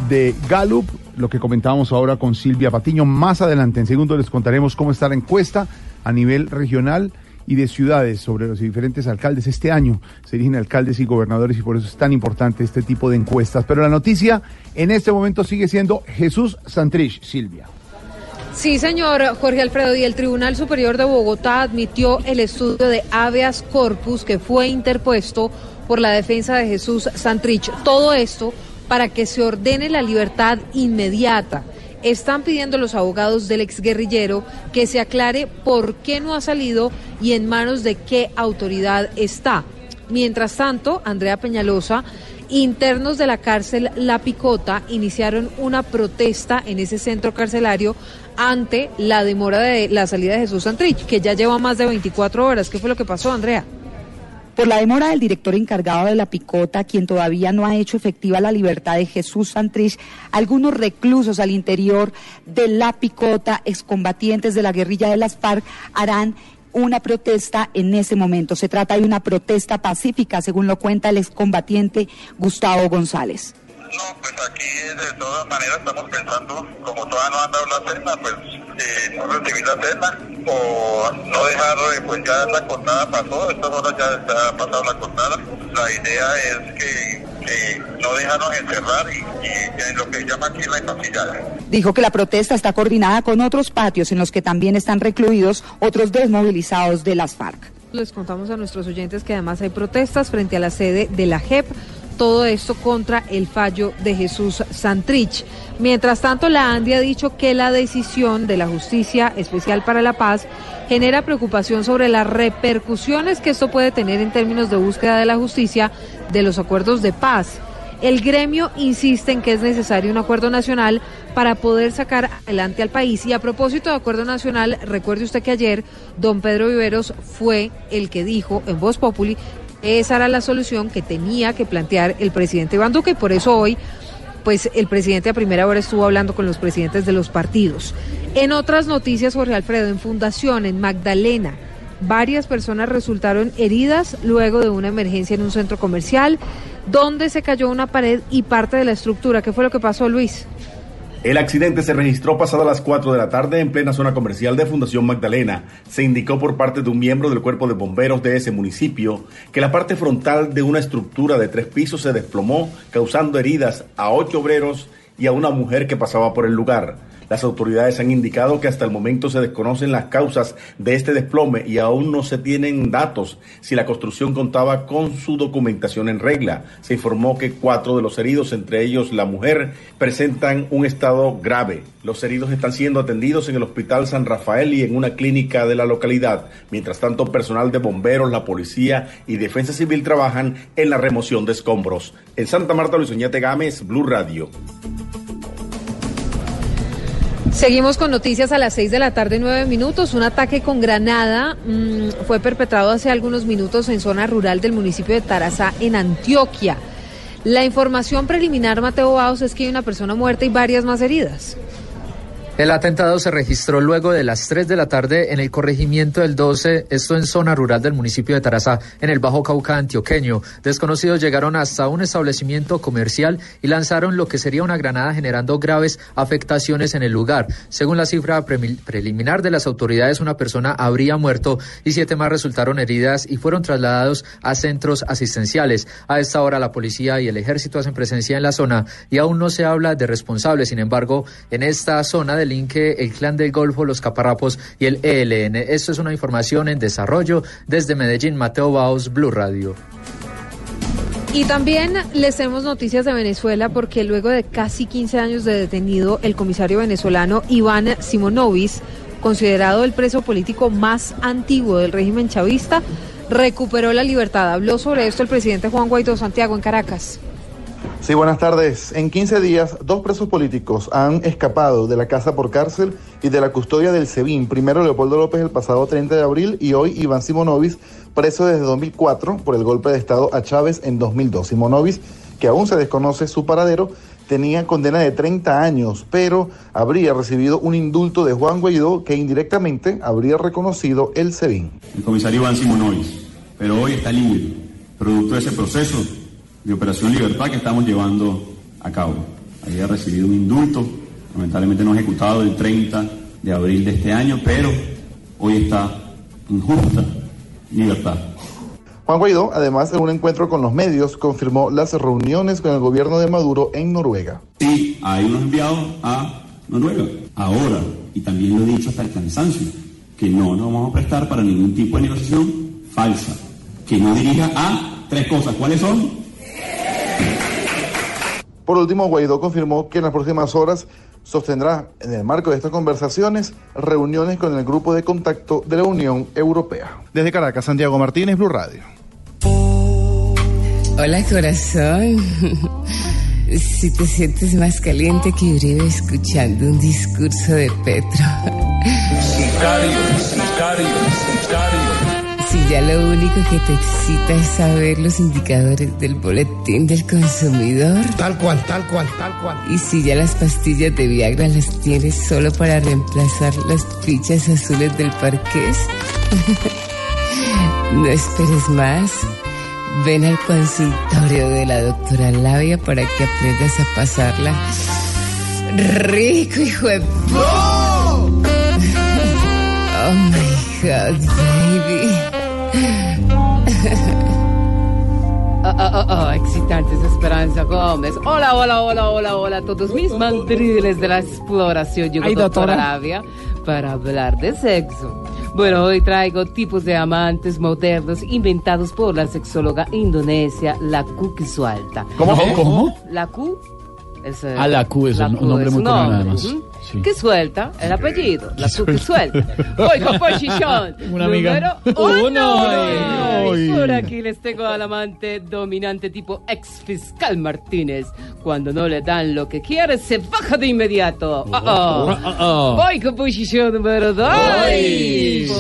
de Gallup, lo que comentábamos ahora con Silvia Patiño. Más adelante, en segundo, les contaremos cómo está la encuesta a nivel regional y de ciudades sobre los diferentes alcaldes. Este año se eligen alcaldes y gobernadores y por eso es tan importante este tipo de encuestas. Pero la noticia en este momento sigue siendo Jesús Santrich, Silvia. Sí, señor Jorge Alfredo, y el Tribunal Superior de Bogotá admitió el estudio de habeas corpus que fue interpuesto por la defensa de Jesús Santrich. Todo esto para que se ordene la libertad inmediata. Están pidiendo los abogados del exguerrillero que se aclare por qué no ha salido y en manos de qué autoridad está. Mientras tanto, Andrea Peñalosa, internos de la cárcel La Picota iniciaron una protesta en ese centro carcelario ante la demora de la salida de Jesús Santrich, que ya lleva más de 24 horas. ¿Qué fue lo que pasó, Andrea? Por la demora del director encargado de la picota, quien todavía no ha hecho efectiva la libertad de Jesús Santrich, algunos reclusos al interior de la picota, excombatientes de la guerrilla de las FARC, harán una protesta en ese momento. Se trata de una protesta pacífica, según lo cuenta el excombatiente Gustavo González. No, pues aquí de todas maneras estamos pensando, como todavía no han dado la cena, pues eh, no recibir la cena o no dejar, eh, pues ya la jornada pasó, esta hora ya está pasada la jornada. La idea es que, que no dejarnos encerrar y, y en lo que llama aquí la empasillada. Dijo que la protesta está coordinada con otros patios en los que también están recluidos otros desmovilizados de las FARC. Les contamos a nuestros oyentes que además hay protestas frente a la sede de la JEP. Todo esto contra el fallo de Jesús Santrich. Mientras tanto, la ANDI ha dicho que la decisión de la Justicia Especial para la Paz genera preocupación sobre las repercusiones que esto puede tener en términos de búsqueda de la justicia de los acuerdos de paz. El gremio insiste en que es necesario un acuerdo nacional para poder sacar adelante al país. Y a propósito de acuerdo nacional, recuerde usted que ayer don Pedro Viveros fue el que dijo en Voz Populi esa era la solución que tenía que plantear el presidente Iván Duque y por eso hoy pues el presidente a primera hora estuvo hablando con los presidentes de los partidos. En otras noticias, Jorge Alfredo, en Fundación, en Magdalena, varias personas resultaron heridas luego de una emergencia en un centro comercial donde se cayó una pared y parte de la estructura. ¿Qué fue lo que pasó, Luis? El accidente se registró pasada las 4 de la tarde en plena zona comercial de Fundación Magdalena. Se indicó por parte de un miembro del cuerpo de bomberos de ese municipio que la parte frontal de una estructura de tres pisos se desplomó, causando heridas a ocho obreros y a una mujer que pasaba por el lugar. Las autoridades han indicado que hasta el momento se desconocen las causas de este desplome y aún no se tienen datos si la construcción contaba con su documentación en regla. Se informó que cuatro de los heridos, entre ellos la mujer, presentan un estado grave. Los heridos están siendo atendidos en el Hospital San Rafael y en una clínica de la localidad. Mientras tanto, personal de bomberos, la policía y defensa civil trabajan en la remoción de escombros. En Santa Marta, Luis Oñate Gámez, Blue Radio. Seguimos con noticias a las 6 de la tarde, 9 minutos. Un ataque con granada mmm, fue perpetrado hace algunos minutos en zona rural del municipio de Tarazá, en Antioquia. La información preliminar, Mateo Baos, es que hay una persona muerta y varias más heridas. El atentado se registró luego de las 3 de la tarde en el corregimiento del 12, esto en zona rural del municipio de Tarazá, en el Bajo Cauca antioqueño. Desconocidos llegaron hasta un establecimiento comercial y lanzaron lo que sería una granada generando graves afectaciones en el lugar. Según la cifra pre preliminar de las autoridades, una persona habría muerto y siete más resultaron heridas y fueron trasladados a centros asistenciales. A esta hora la policía y el ejército hacen presencia en la zona y aún no se habla de responsables. Sin embargo, en esta zona de Linque, el Clan del Golfo, los Caparrapos y el ELN. Esto es una información en desarrollo desde Medellín, Mateo Baos, Blue Radio. Y también les tenemos noticias de Venezuela porque luego de casi 15 años de detenido, el comisario venezolano Iván Simonovis, considerado el preso político más antiguo del régimen chavista, recuperó la libertad. Habló sobre esto el presidente Juan Guaidó Santiago en Caracas. Sí, buenas tardes. En 15 días, dos presos políticos han escapado de la casa por cárcel y de la custodia del SEBIN. Primero Leopoldo López el pasado 30 de abril y hoy Iván Simonovis, preso desde 2004 por el golpe de Estado a Chávez en 2002. Simonovis, que aún se desconoce su paradero, tenía condena de 30 años, pero habría recibido un indulto de Juan Guaidó que indirectamente habría reconocido el SEBIN. El comisario Iván Simonovis, pero hoy está libre, producto de ese proceso de Operación Libertad que estamos llevando a cabo. Había recibido un indulto, lamentablemente no ejecutado el 30 de abril de este año, pero hoy está en justa libertad. Juan Guaidó, además, en un encuentro con los medios, confirmó las reuniones con el gobierno de Maduro en Noruega. Sí, hay unos enviados a Noruega. Ahora, y también lo he dicho hasta el cansancio, que no nos vamos a prestar para ningún tipo de negociación falsa, que no dirija a tres cosas. ¿Cuáles son? Por último, Guaidó confirmó que en las próximas horas sostendrá, en el marco de estas conversaciones, reuniones con el grupo de contacto de la Unión Europea. Desde Caracas, Santiago Martínez, Blue Radio. Hola, corazón. [LAUGHS] Si te sientes más caliente que Uribe escuchando un discurso de Petro. Sicario, sicario, sicario. Si ya lo único que te excita es saber los indicadores del boletín del consumidor. Tal cual, tal cual, tal cual. Y si ya las pastillas de Viagra las tienes solo para reemplazar las fichas azules del parqués. [LAUGHS] no esperes más. Ven al consultorio de la doctora Labia para que aprendas a pasarla rico, hijo de... ¡No! [LAUGHS] drugs, baby. Oh, oh, oh, excitantes Esperanza Gómez. Hola, hola, hola, hola, hola a todos mis mandriles de la exploración. Yo, Ay, doctora doctora. Arabia, para hablar de sexo. Bueno, hoy traigo tipos de amantes modernos inventados por la sexóloga indonesia, la Q que suelta. ¿Cómo? ¿Cómo? La Q es... eh, Ah, la Q es un- un nombre es muy común, además. ujú. Sí. Que suelta, el apellido, la Q que suelta. Voy con posición. [LAUGHS] Una amiga. Número uno. Uy. Por aquí les tengo al amante dominante tipo ex fiscal Martínez. Cuando no le dan lo que quiere, se baja de inmediato. Oh, oh. Voy con posición número dos.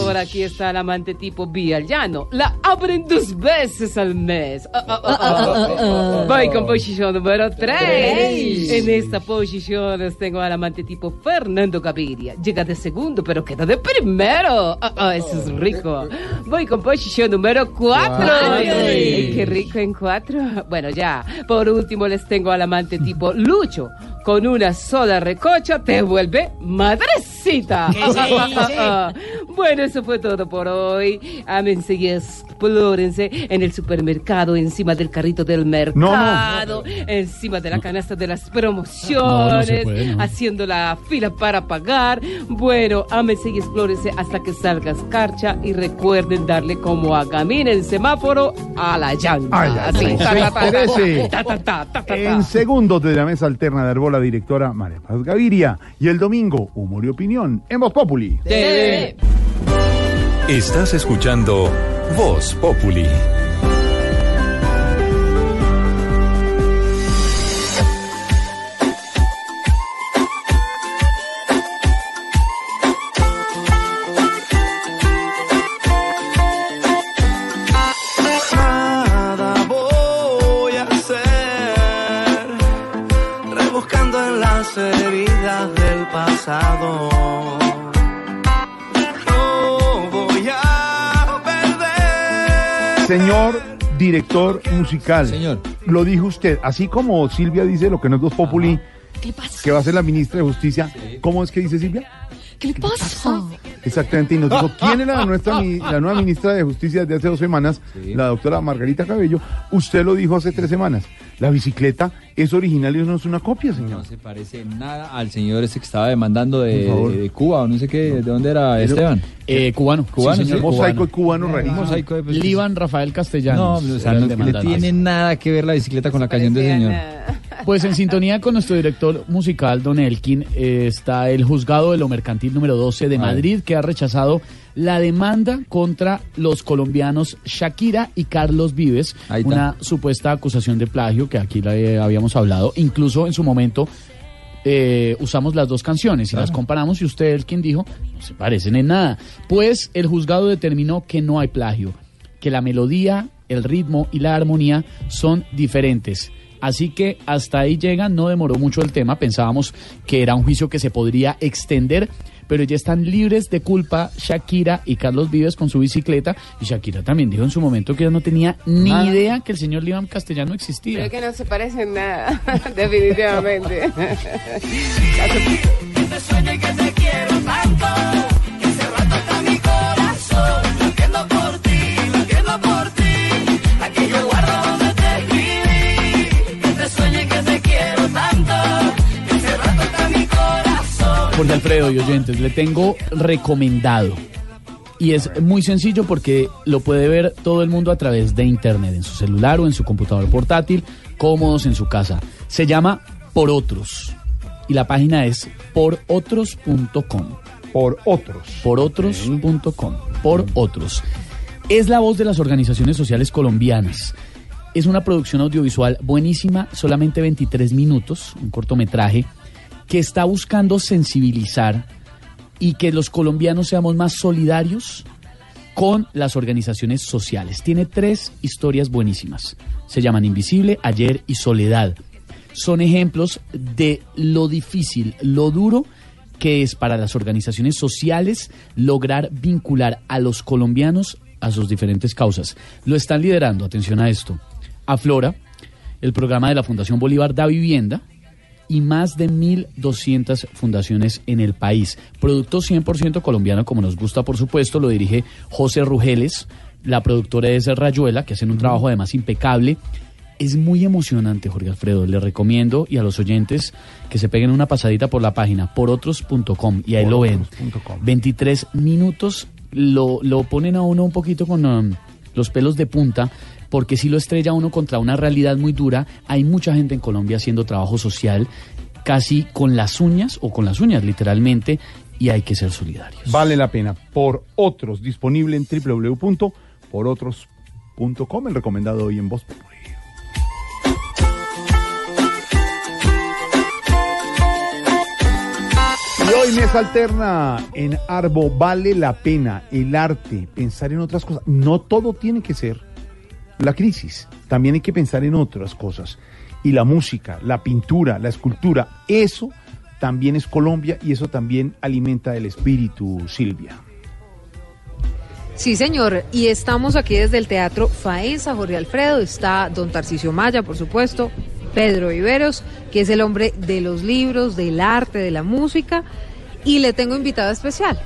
Por aquí está el amante tipo Llano. La abren dos veces al mes. Oh, oh, oh, oh. Voy con posición número tres. Tres. En esta posición les tengo al amante tipo Fernando Gaviria. Llega de segundo, pero queda de primero. Oh, oh, eso es rico. Voy con posición número cuatro. Cuatro. Ay, qué rico en cuatro. Bueno, ya. Por último les tengo al amante tipo Lucho. Con una sola recocha te vuelve madrecita. [LAUGHS] Bueno, eso fue todo por hoy. Ámense y explórense en el supermercado, encima del carrito del mercado, encima de la canasta de las promociones, No, no se puede, no. haciendo la fila para pagar. Bueno, ámense y explórense hasta que salgas carcha y recuerden darle como a camina en semáforo a la llanta. Ay, Así, ta, ta, ta, En segundos de la mesa alterna de Arbola, directora María Paz Gaviria. Y el domingo, humor y opinión en Voz Populi. Estás escuchando Voz Populi. Pasado. No voy a perder. Señor director musical. Señor. Lo dijo usted, así como Silvia dice lo que no es Voz Populi, ¿Qué pasa? que va a ser la ministra de Justicia. ¿Cómo es que dice Silvia? ¿Qué le pasa? Exactamente, y nos dijo, ¿quién era la, nuestra, la nueva ministra de Justicia desde hace dos semanas? La doctora Margarita Cabello. Usted lo dijo hace tres semanas. La bicicleta es original y no es una copia, señor. No se parece nada al señor ese que estaba demandando de, Cuba o no sé qué, ¿de dónde era Pero- Esteban? Eh, cubano. Cubano, Sí, señor, sí, Mosaico cubano. cubano rarísimo. Mosaico de- pues, Líban Rafael No, Castellanos. o sea, no le tiene nada que ver la bicicleta con la canción del señor. Pues en sintonía con nuestro director musical, Don Elkin, eh, está el juzgado de lo mercantil número 12 de. Madrid, que ha rechazado la demanda contra los colombianos Shakira y Carlos Vives, una supuesta acusación de plagio que aquí la eh, habíamos hablado. Incluso en su momento eh, usamos las dos canciones y las comparamos y usted, Elkin, dijo, no se parecen en nada. Pues el juzgado determinó que no hay plagio, que la melodía, el ritmo y la armonía son diferentes. Así que hasta ahí llega, no demoró mucho el tema, pensábamos que era un juicio que se podría extender, pero ya están libres de culpa Shakira y Carlos Vives con su bicicleta, y Shakira también dijo en su momento que ella no tenía ni Nada. idea que el señor Liam Castellano existía. Creo que no se parecen nada, [LAUGHS] definitivamente. [LAUGHS] Jorge Alfredo y oyentes, le tengo recomendado. Y es muy sencillo porque lo puede ver todo el mundo a través de internet, en su celular o en su computador portátil, cómodos en su casa. Se llama Por Otros. Y la página es porotros.com. Por otros. Porotros.com. Por otros. Es la voz de las organizaciones sociales colombianas. Es una producción audiovisual buenísima, solamente 23 minutos, un cortometraje, que está buscando sensibilizar y que los colombianos seamos más solidarios con las organizaciones sociales. Tiene tres historias buenísimas. Se llaman Invisible, Ayer y Soledad. Son ejemplos de lo difícil, lo duro que es para las organizaciones sociales lograr vincular a los colombianos a sus diferentes causas. Lo están liderando, atención a esto, Aflora, el programa de la Fundación Bolívar da vivienda, y más de 1.200 fundaciones en el país. Producto 100% colombiano, como nos gusta, por supuesto, lo dirige José Rugeles. La productora es Rayuela, que hacen un trabajo además impecable. Es muy emocionante, Jorge Alfredo. Le recomiendo y a los oyentes que se peguen una pasadita por la página porotros.com y ahí lo ven. 23 minutos lo, lo ponen a uno un poquito con um, los pelos de punta porque si lo estrella uno contra una realidad muy dura, hay mucha gente en Colombia haciendo trabajo social casi con las uñas o con las uñas literalmente y hay que ser solidarios. Vale la pena. Por otros, disponible en www.porotros.com, el recomendado hoy en Voz Populi. Y hoy mesa alterna en Arbo, vale la pena el arte, pensar en otras cosas. No todo tiene que ser la crisis, también hay que pensar en otras cosas. Y la música, la pintura, la escultura, eso también es Colombia y eso también alimenta el espíritu, Silvia. Sí, señor. Y estamos aquí desde el Teatro Faenza, Jorge Alfredo. Está don Tarcisio Maya, por supuesto. Pedro Viveros, que es el hombre de los libros, del arte, de la música. Y le tengo invitada especial.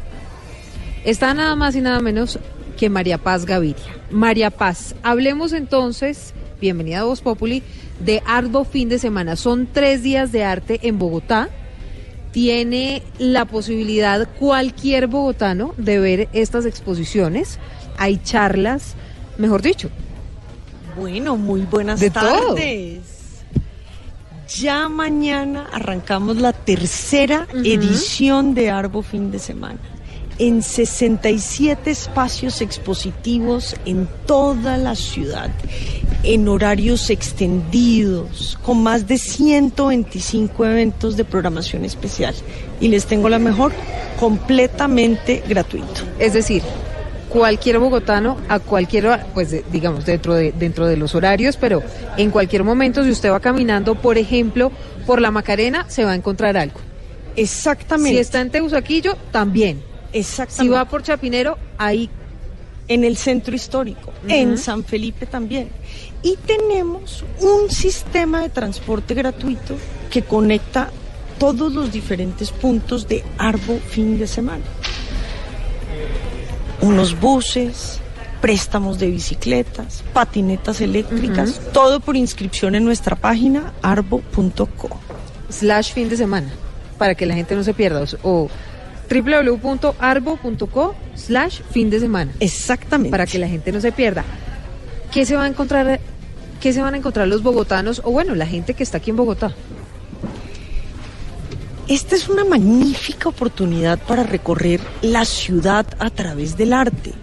Está nada más y nada menos que María Paz Gaviria. María Paz, hablemos entonces, bienvenida a Voz Populi, de Ardo Fin de Semana. Son tres días de arte en Bogotá. Tiene la posibilidad cualquier bogotano de ver estas exposiciones. Hay charlas, mejor dicho. Bueno, muy buenas De todo. tardes. Ya mañana arrancamos la tercera edición de Arbo Fin de Semana. En 67 espacios expositivos en toda la ciudad, en horarios extendidos, con más de 125 eventos de programación especial. Y les tengo la mejor, completamente gratuito. Es decir, cualquier bogotano a cualquier hora, pues digamos dentro de dentro de los horarios, pero en cualquier momento si usted va caminando, por ejemplo, por la Macarena, se va a encontrar algo. Exactamente. Si está en Teusaquillo, también. Exactamente. Si va por Chapinero, ahí. En el centro histórico, en San Felipe también. Y tenemos un sistema de transporte gratuito que conecta todos los diferentes puntos de Arbo fin de semana. Unos buses, préstamos de bicicletas, patinetas eléctricas, todo por inscripción en nuestra página arbo.co. slash fin de semana, para que la gente no se pierda. O www.arbo.co slash fin de semana. Exactamente. Para que la gente no se pierda. ¿Qué se va a encontrar? ¿Qué se van a encontrar los bogotanos o bueno, la gente que está aquí en Bogotá? Esta es una magnífica oportunidad para recorrer la ciudad a través del arte.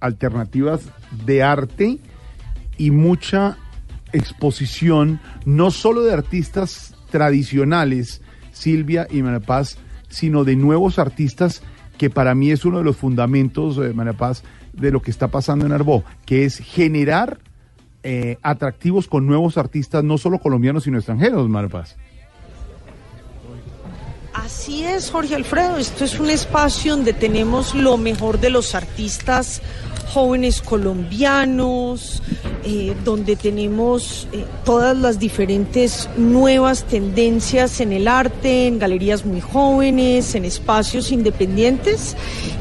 Alternativas de arte y mucha exposición, no solo de artistas tradicionales, Silvia y María Paz, sino de nuevos artistas que para mí es uno de los fundamentos, eh, María Paz, de lo que está pasando en Arbó, que es generar eh, atractivos con nuevos artistas, no solo colombianos, sino extranjeros, María Paz. Así es, Jorge Alfredo. Esto es un espacio donde tenemos lo mejor de los artistas jóvenes colombianos, eh, donde tenemos eh, todas las diferentes nuevas tendencias en el arte, en galerías muy jóvenes, en espacios independientes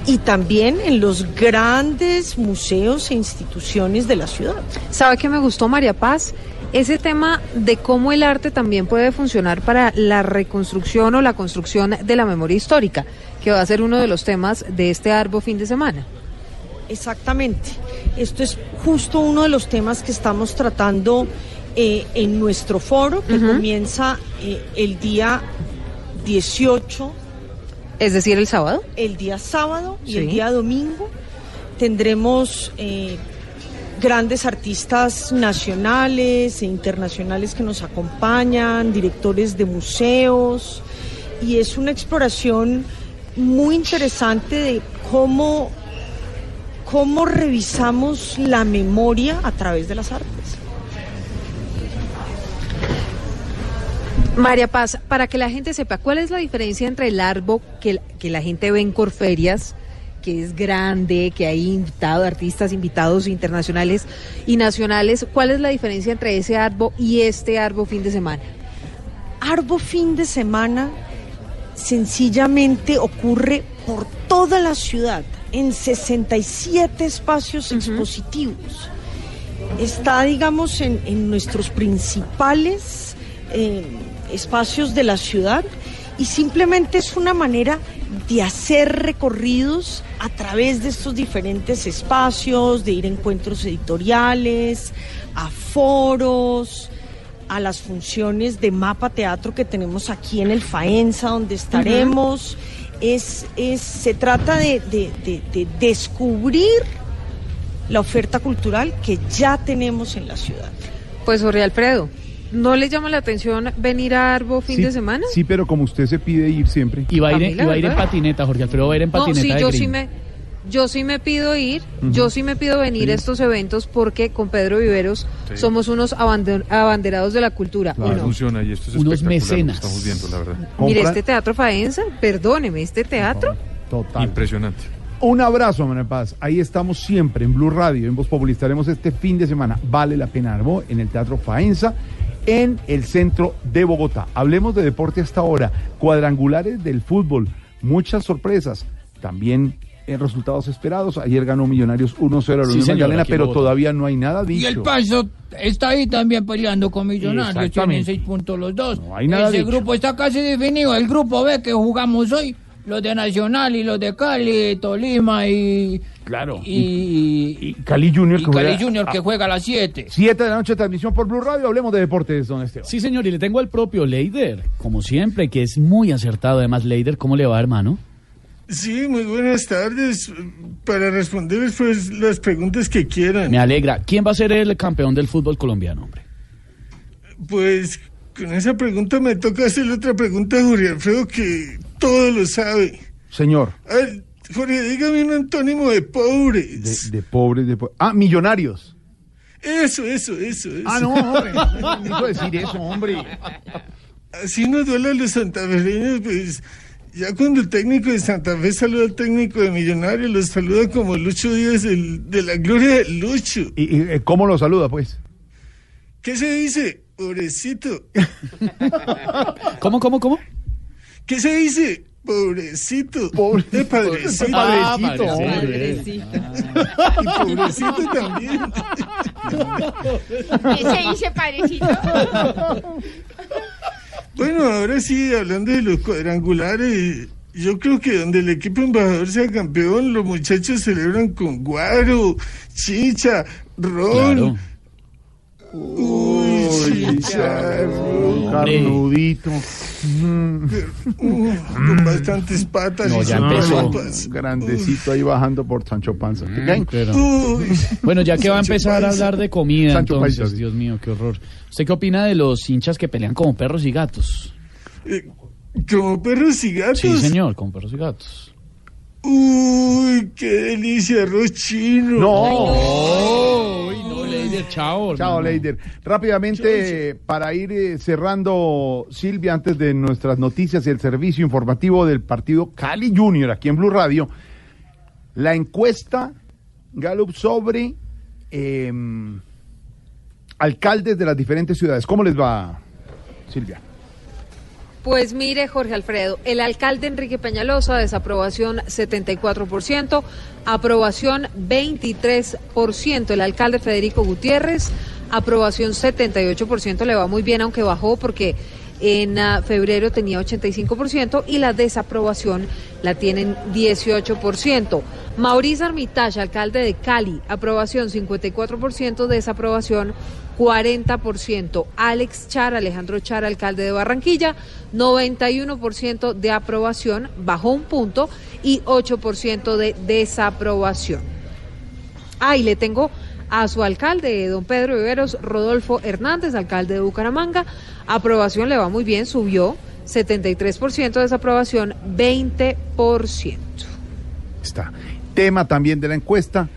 y también en los grandes museos e instituciones de la ciudad. ¿Sabe qué me gustó, María Paz? Ese tema de cómo el arte también puede funcionar para la reconstrucción o la construcción de la memoria histórica, que va a ser uno de los temas de este Arbo fin de semana. Exactamente. Esto es justo uno de los temas que estamos tratando eh, en nuestro foro, que comienza eh, el día 18. Es decir, el sábado. El día sábado y Sí. el día domingo. Tendremos eh, grandes artistas nacionales e internacionales que nos acompañan, directores de museos, y es una exploración muy interesante de cómo cómo revisamos la memoria a través de las artes. María Paz, para que la gente sepa, ¿cuál es la diferencia entre el Arbo que, que la gente ve en Corferias que es grande, que hay invitado, artistas invitados internacionales y nacionales. ¿Cuál es la diferencia entre ese Arbo y este Arbo fin de semana? Arbo fin de semana sencillamente ocurre por toda la ciudad, en 67 espacios expositivos. Está, digamos, en, en nuestros principales eh, espacios de la ciudad y simplemente es una manera de hacer recorridos a través de estos diferentes espacios, de ir a encuentros editoriales, a foros, a las funciones de mapa teatro que tenemos aquí en el Faenza, donde estaremos. Es, es, se trata de, de- de- de descubrir la oferta cultural que ya tenemos en la ciudad. Pues Jorge Alfredo, ¿no le llama la atención venir a Arbo fin Sí, de semana? Sí, pero como usted se pide ir siempre. Y va a ir, en- Camila, y va a ir en patineta, Jorge Alfredo va a ir en No, patineta sí, de yo green. sí me, yo sí me pido ir, yo sí me pido venir a estos eventos porque con Pedro Viveros Sí. somos unos abande- abanderados de la cultura. ¿o Claro, no? funciona y esto es Unos mecenas. estamos viendo, la verdad. Mire, este teatro Faenza, perdóneme, este teatro. Total. Impresionante. Un abrazo, Manuel Paz. Ahí estamos siempre en Blue Radio, en Voz Populi. Estaremos este fin de semana. Vale la pena, Arbo, en el Teatro Faenza, en el centro de Bogotá. Hablemos de deporte hasta ahora. Cuadrangulares del fútbol. Muchas sorpresas. También resultados esperados. Ayer ganó Millonarios 1-0 a la Sí, Magdalena, pero todavía no hay nada Y dicho. el Paso está ahí también peleando con Millonarios, tienen Exactamente. seis puntos los dos. hay nada Ese dicho. grupo está casi definido. El grupo B que jugamos hoy, los de Nacional y los de Cali, Tolima y... Claro. Y, Cali Junior y que Cali juega Junior que a- juega a las 7. 7 de la noche, transmisión por Blue Radio. Hablemos de deportes, don Esteban. Sí, señor, y le tengo al propio Leider, como siempre, que es muy acertado. Además, Leider, ¿cómo le va, hermano? Sí, muy buenas tardes. Para responder pues, las preguntas que quieran. Me alegra. ¿Quién va a ser el campeón del fútbol colombiano, hombre? Pues con esa pregunta me toca hacer otra pregunta a Jorge Alfredo que todo lo sabe. Señor, A ver, Jorge, dígame un antónimo de pobres. de, de pobres, de po- Ah, millonarios. Eso, eso, eso, eso. Ah, no, hombre. No necesito decir eso, hombre. Así nos duele a los santafereños, pues ya cuando el técnico de Santa Fe saluda al técnico de Millonarios, los saluda como Lucho Díaz del- de la gloria de Lucho. ¿Y, y, eh, cómo lo saluda, pues? ¿Qué se dice? Pobrecito. [LAUGHS] ¿Cómo, cómo, cómo? ¿Qué se dice? Pobrecito. Eh, padrecito. Ah, padrecito. Y pobrecito también. [LAUGHS] ¿Qué se dice, padrecito? [LAUGHS] Bueno, ahora sí, hablando de los cuadrangulares, yo creo que donde el equipo embajador sea campeón, los muchachos celebran con guaro, chicha, ron. Uy. Carnudito. Mm, con bastantes patas No, y ya empezó. Grandecito ahí bajando por Sancho Panza. ¿Qué Mm, pero-. Bueno, ya que va a empezar a hablar de comida, Sancho entonces, Panza, sí. Dios mío, qué horror. ¿Usted qué opina de los hinchas que pelean como perros y gatos? Eh, Como perros y gatos. Sí, señor, como perros y gatos. Uy, qué delicia, arroz chino. No. No, Leider, chao. Chao. Leider. Rápidamente, eh, para ir eh, cerrando, Silvia, antes de nuestras noticias y el servicio informativo del partido Cali Junior aquí en Blue Radio, la encuesta Gallup sobre eh, alcaldes de las diferentes ciudades. ¿Cómo les va, Silvia? Pues mire, Jorge Alfredo, el alcalde Enrique Peñalosa, desaprobación 74%, aprobación 23%. El alcalde Federico Gutiérrez, aprobación 78%, le va muy bien, aunque bajó porque en ah, febrero tenía 85% y la desaprobación la tienen 18%. Mauricio Armitage, alcalde de Cali, aprobación 54%, desaprobación 40%. Alex Char, Alejandro Char, alcalde de Barranquilla, 91% de aprobación, bajó un punto, y 8% de desaprobación. Ah, le tengo a su alcalde, don Pedro Viveros, Rodolfo Hernández, alcalde de Bucaramanga. Aprobación le va muy bien, subió 73%, desaprobación 20%. Está. Tema también de la encuesta,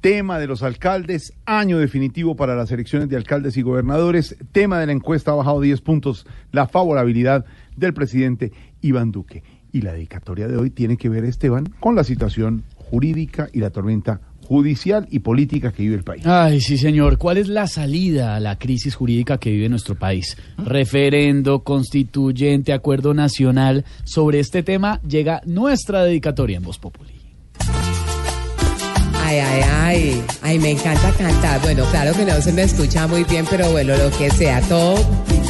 tema de los alcaldes, año definitivo para las elecciones de alcaldes y gobernadores, tema de la encuesta ha bajado 10 puntos la favorabilidad del presidente Iván Duque. Y la dedicatoria de hoy tiene que ver, Esteban, con la situación jurídica y la tormenta judicial y política que vive el país. Ay, sí, señor. ¿Cuál es la salida a la crisis jurídica que vive nuestro país? Referendo, constituyente, acuerdo nacional. Sobre este tema llega nuestra dedicatoria en Voz Populi. Ay, ay, ay. Ay, me encanta cantar. Bueno, claro que no se me escucha muy bien, pero bueno, lo que sea, todo.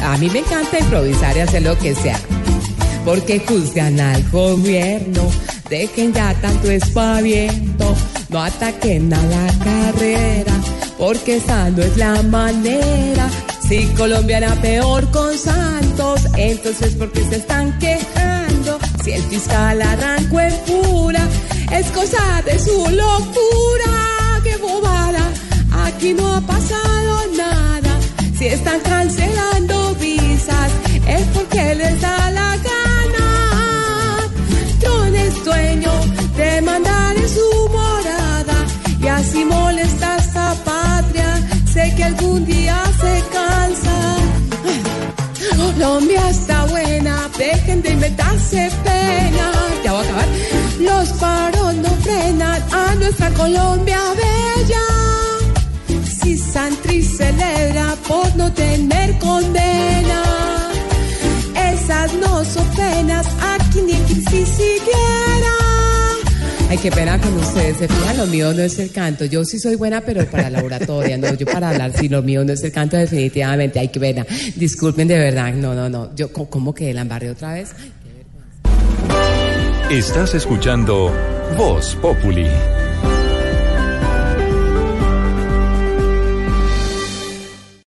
A mí me encanta improvisar y hacer lo que sea. Porque juzgan al gobierno, dejen ya tanto espaviento, no ataquen a la carrera, porque esa no es la manera. Si Colombia era peor con Santos, entonces porque se están quejando. Si el fiscal arrancó en pura, es cosa de su locura. ¡Qué bobada! Aquí no ha pasado nada. Si están cancelando visas, es porque les da la gana. Dueño de mandar en su morada y así molesta a patria. Sé que algún día se cansa. Colombia está buena, dejen de inventarse pena. Ya voy a acabar. Los paros no frenan a nuestra Colombia bella. Si Santri celebra por no tener condena, no son penas, aquí ni aquí si siquiera. Ay, qué pena con ustedes. Se fijan, lo mío no es el canto. Yo sí soy buena, pero para la oratoria, no. Yo para hablar, sí, lo mío no es el canto, definitivamente. Ay, qué pena. Disculpen de verdad. No, no, no. Yo, ¿cómo- ¿cómo que la embarré otra vez? Estás escuchando Voz Populi.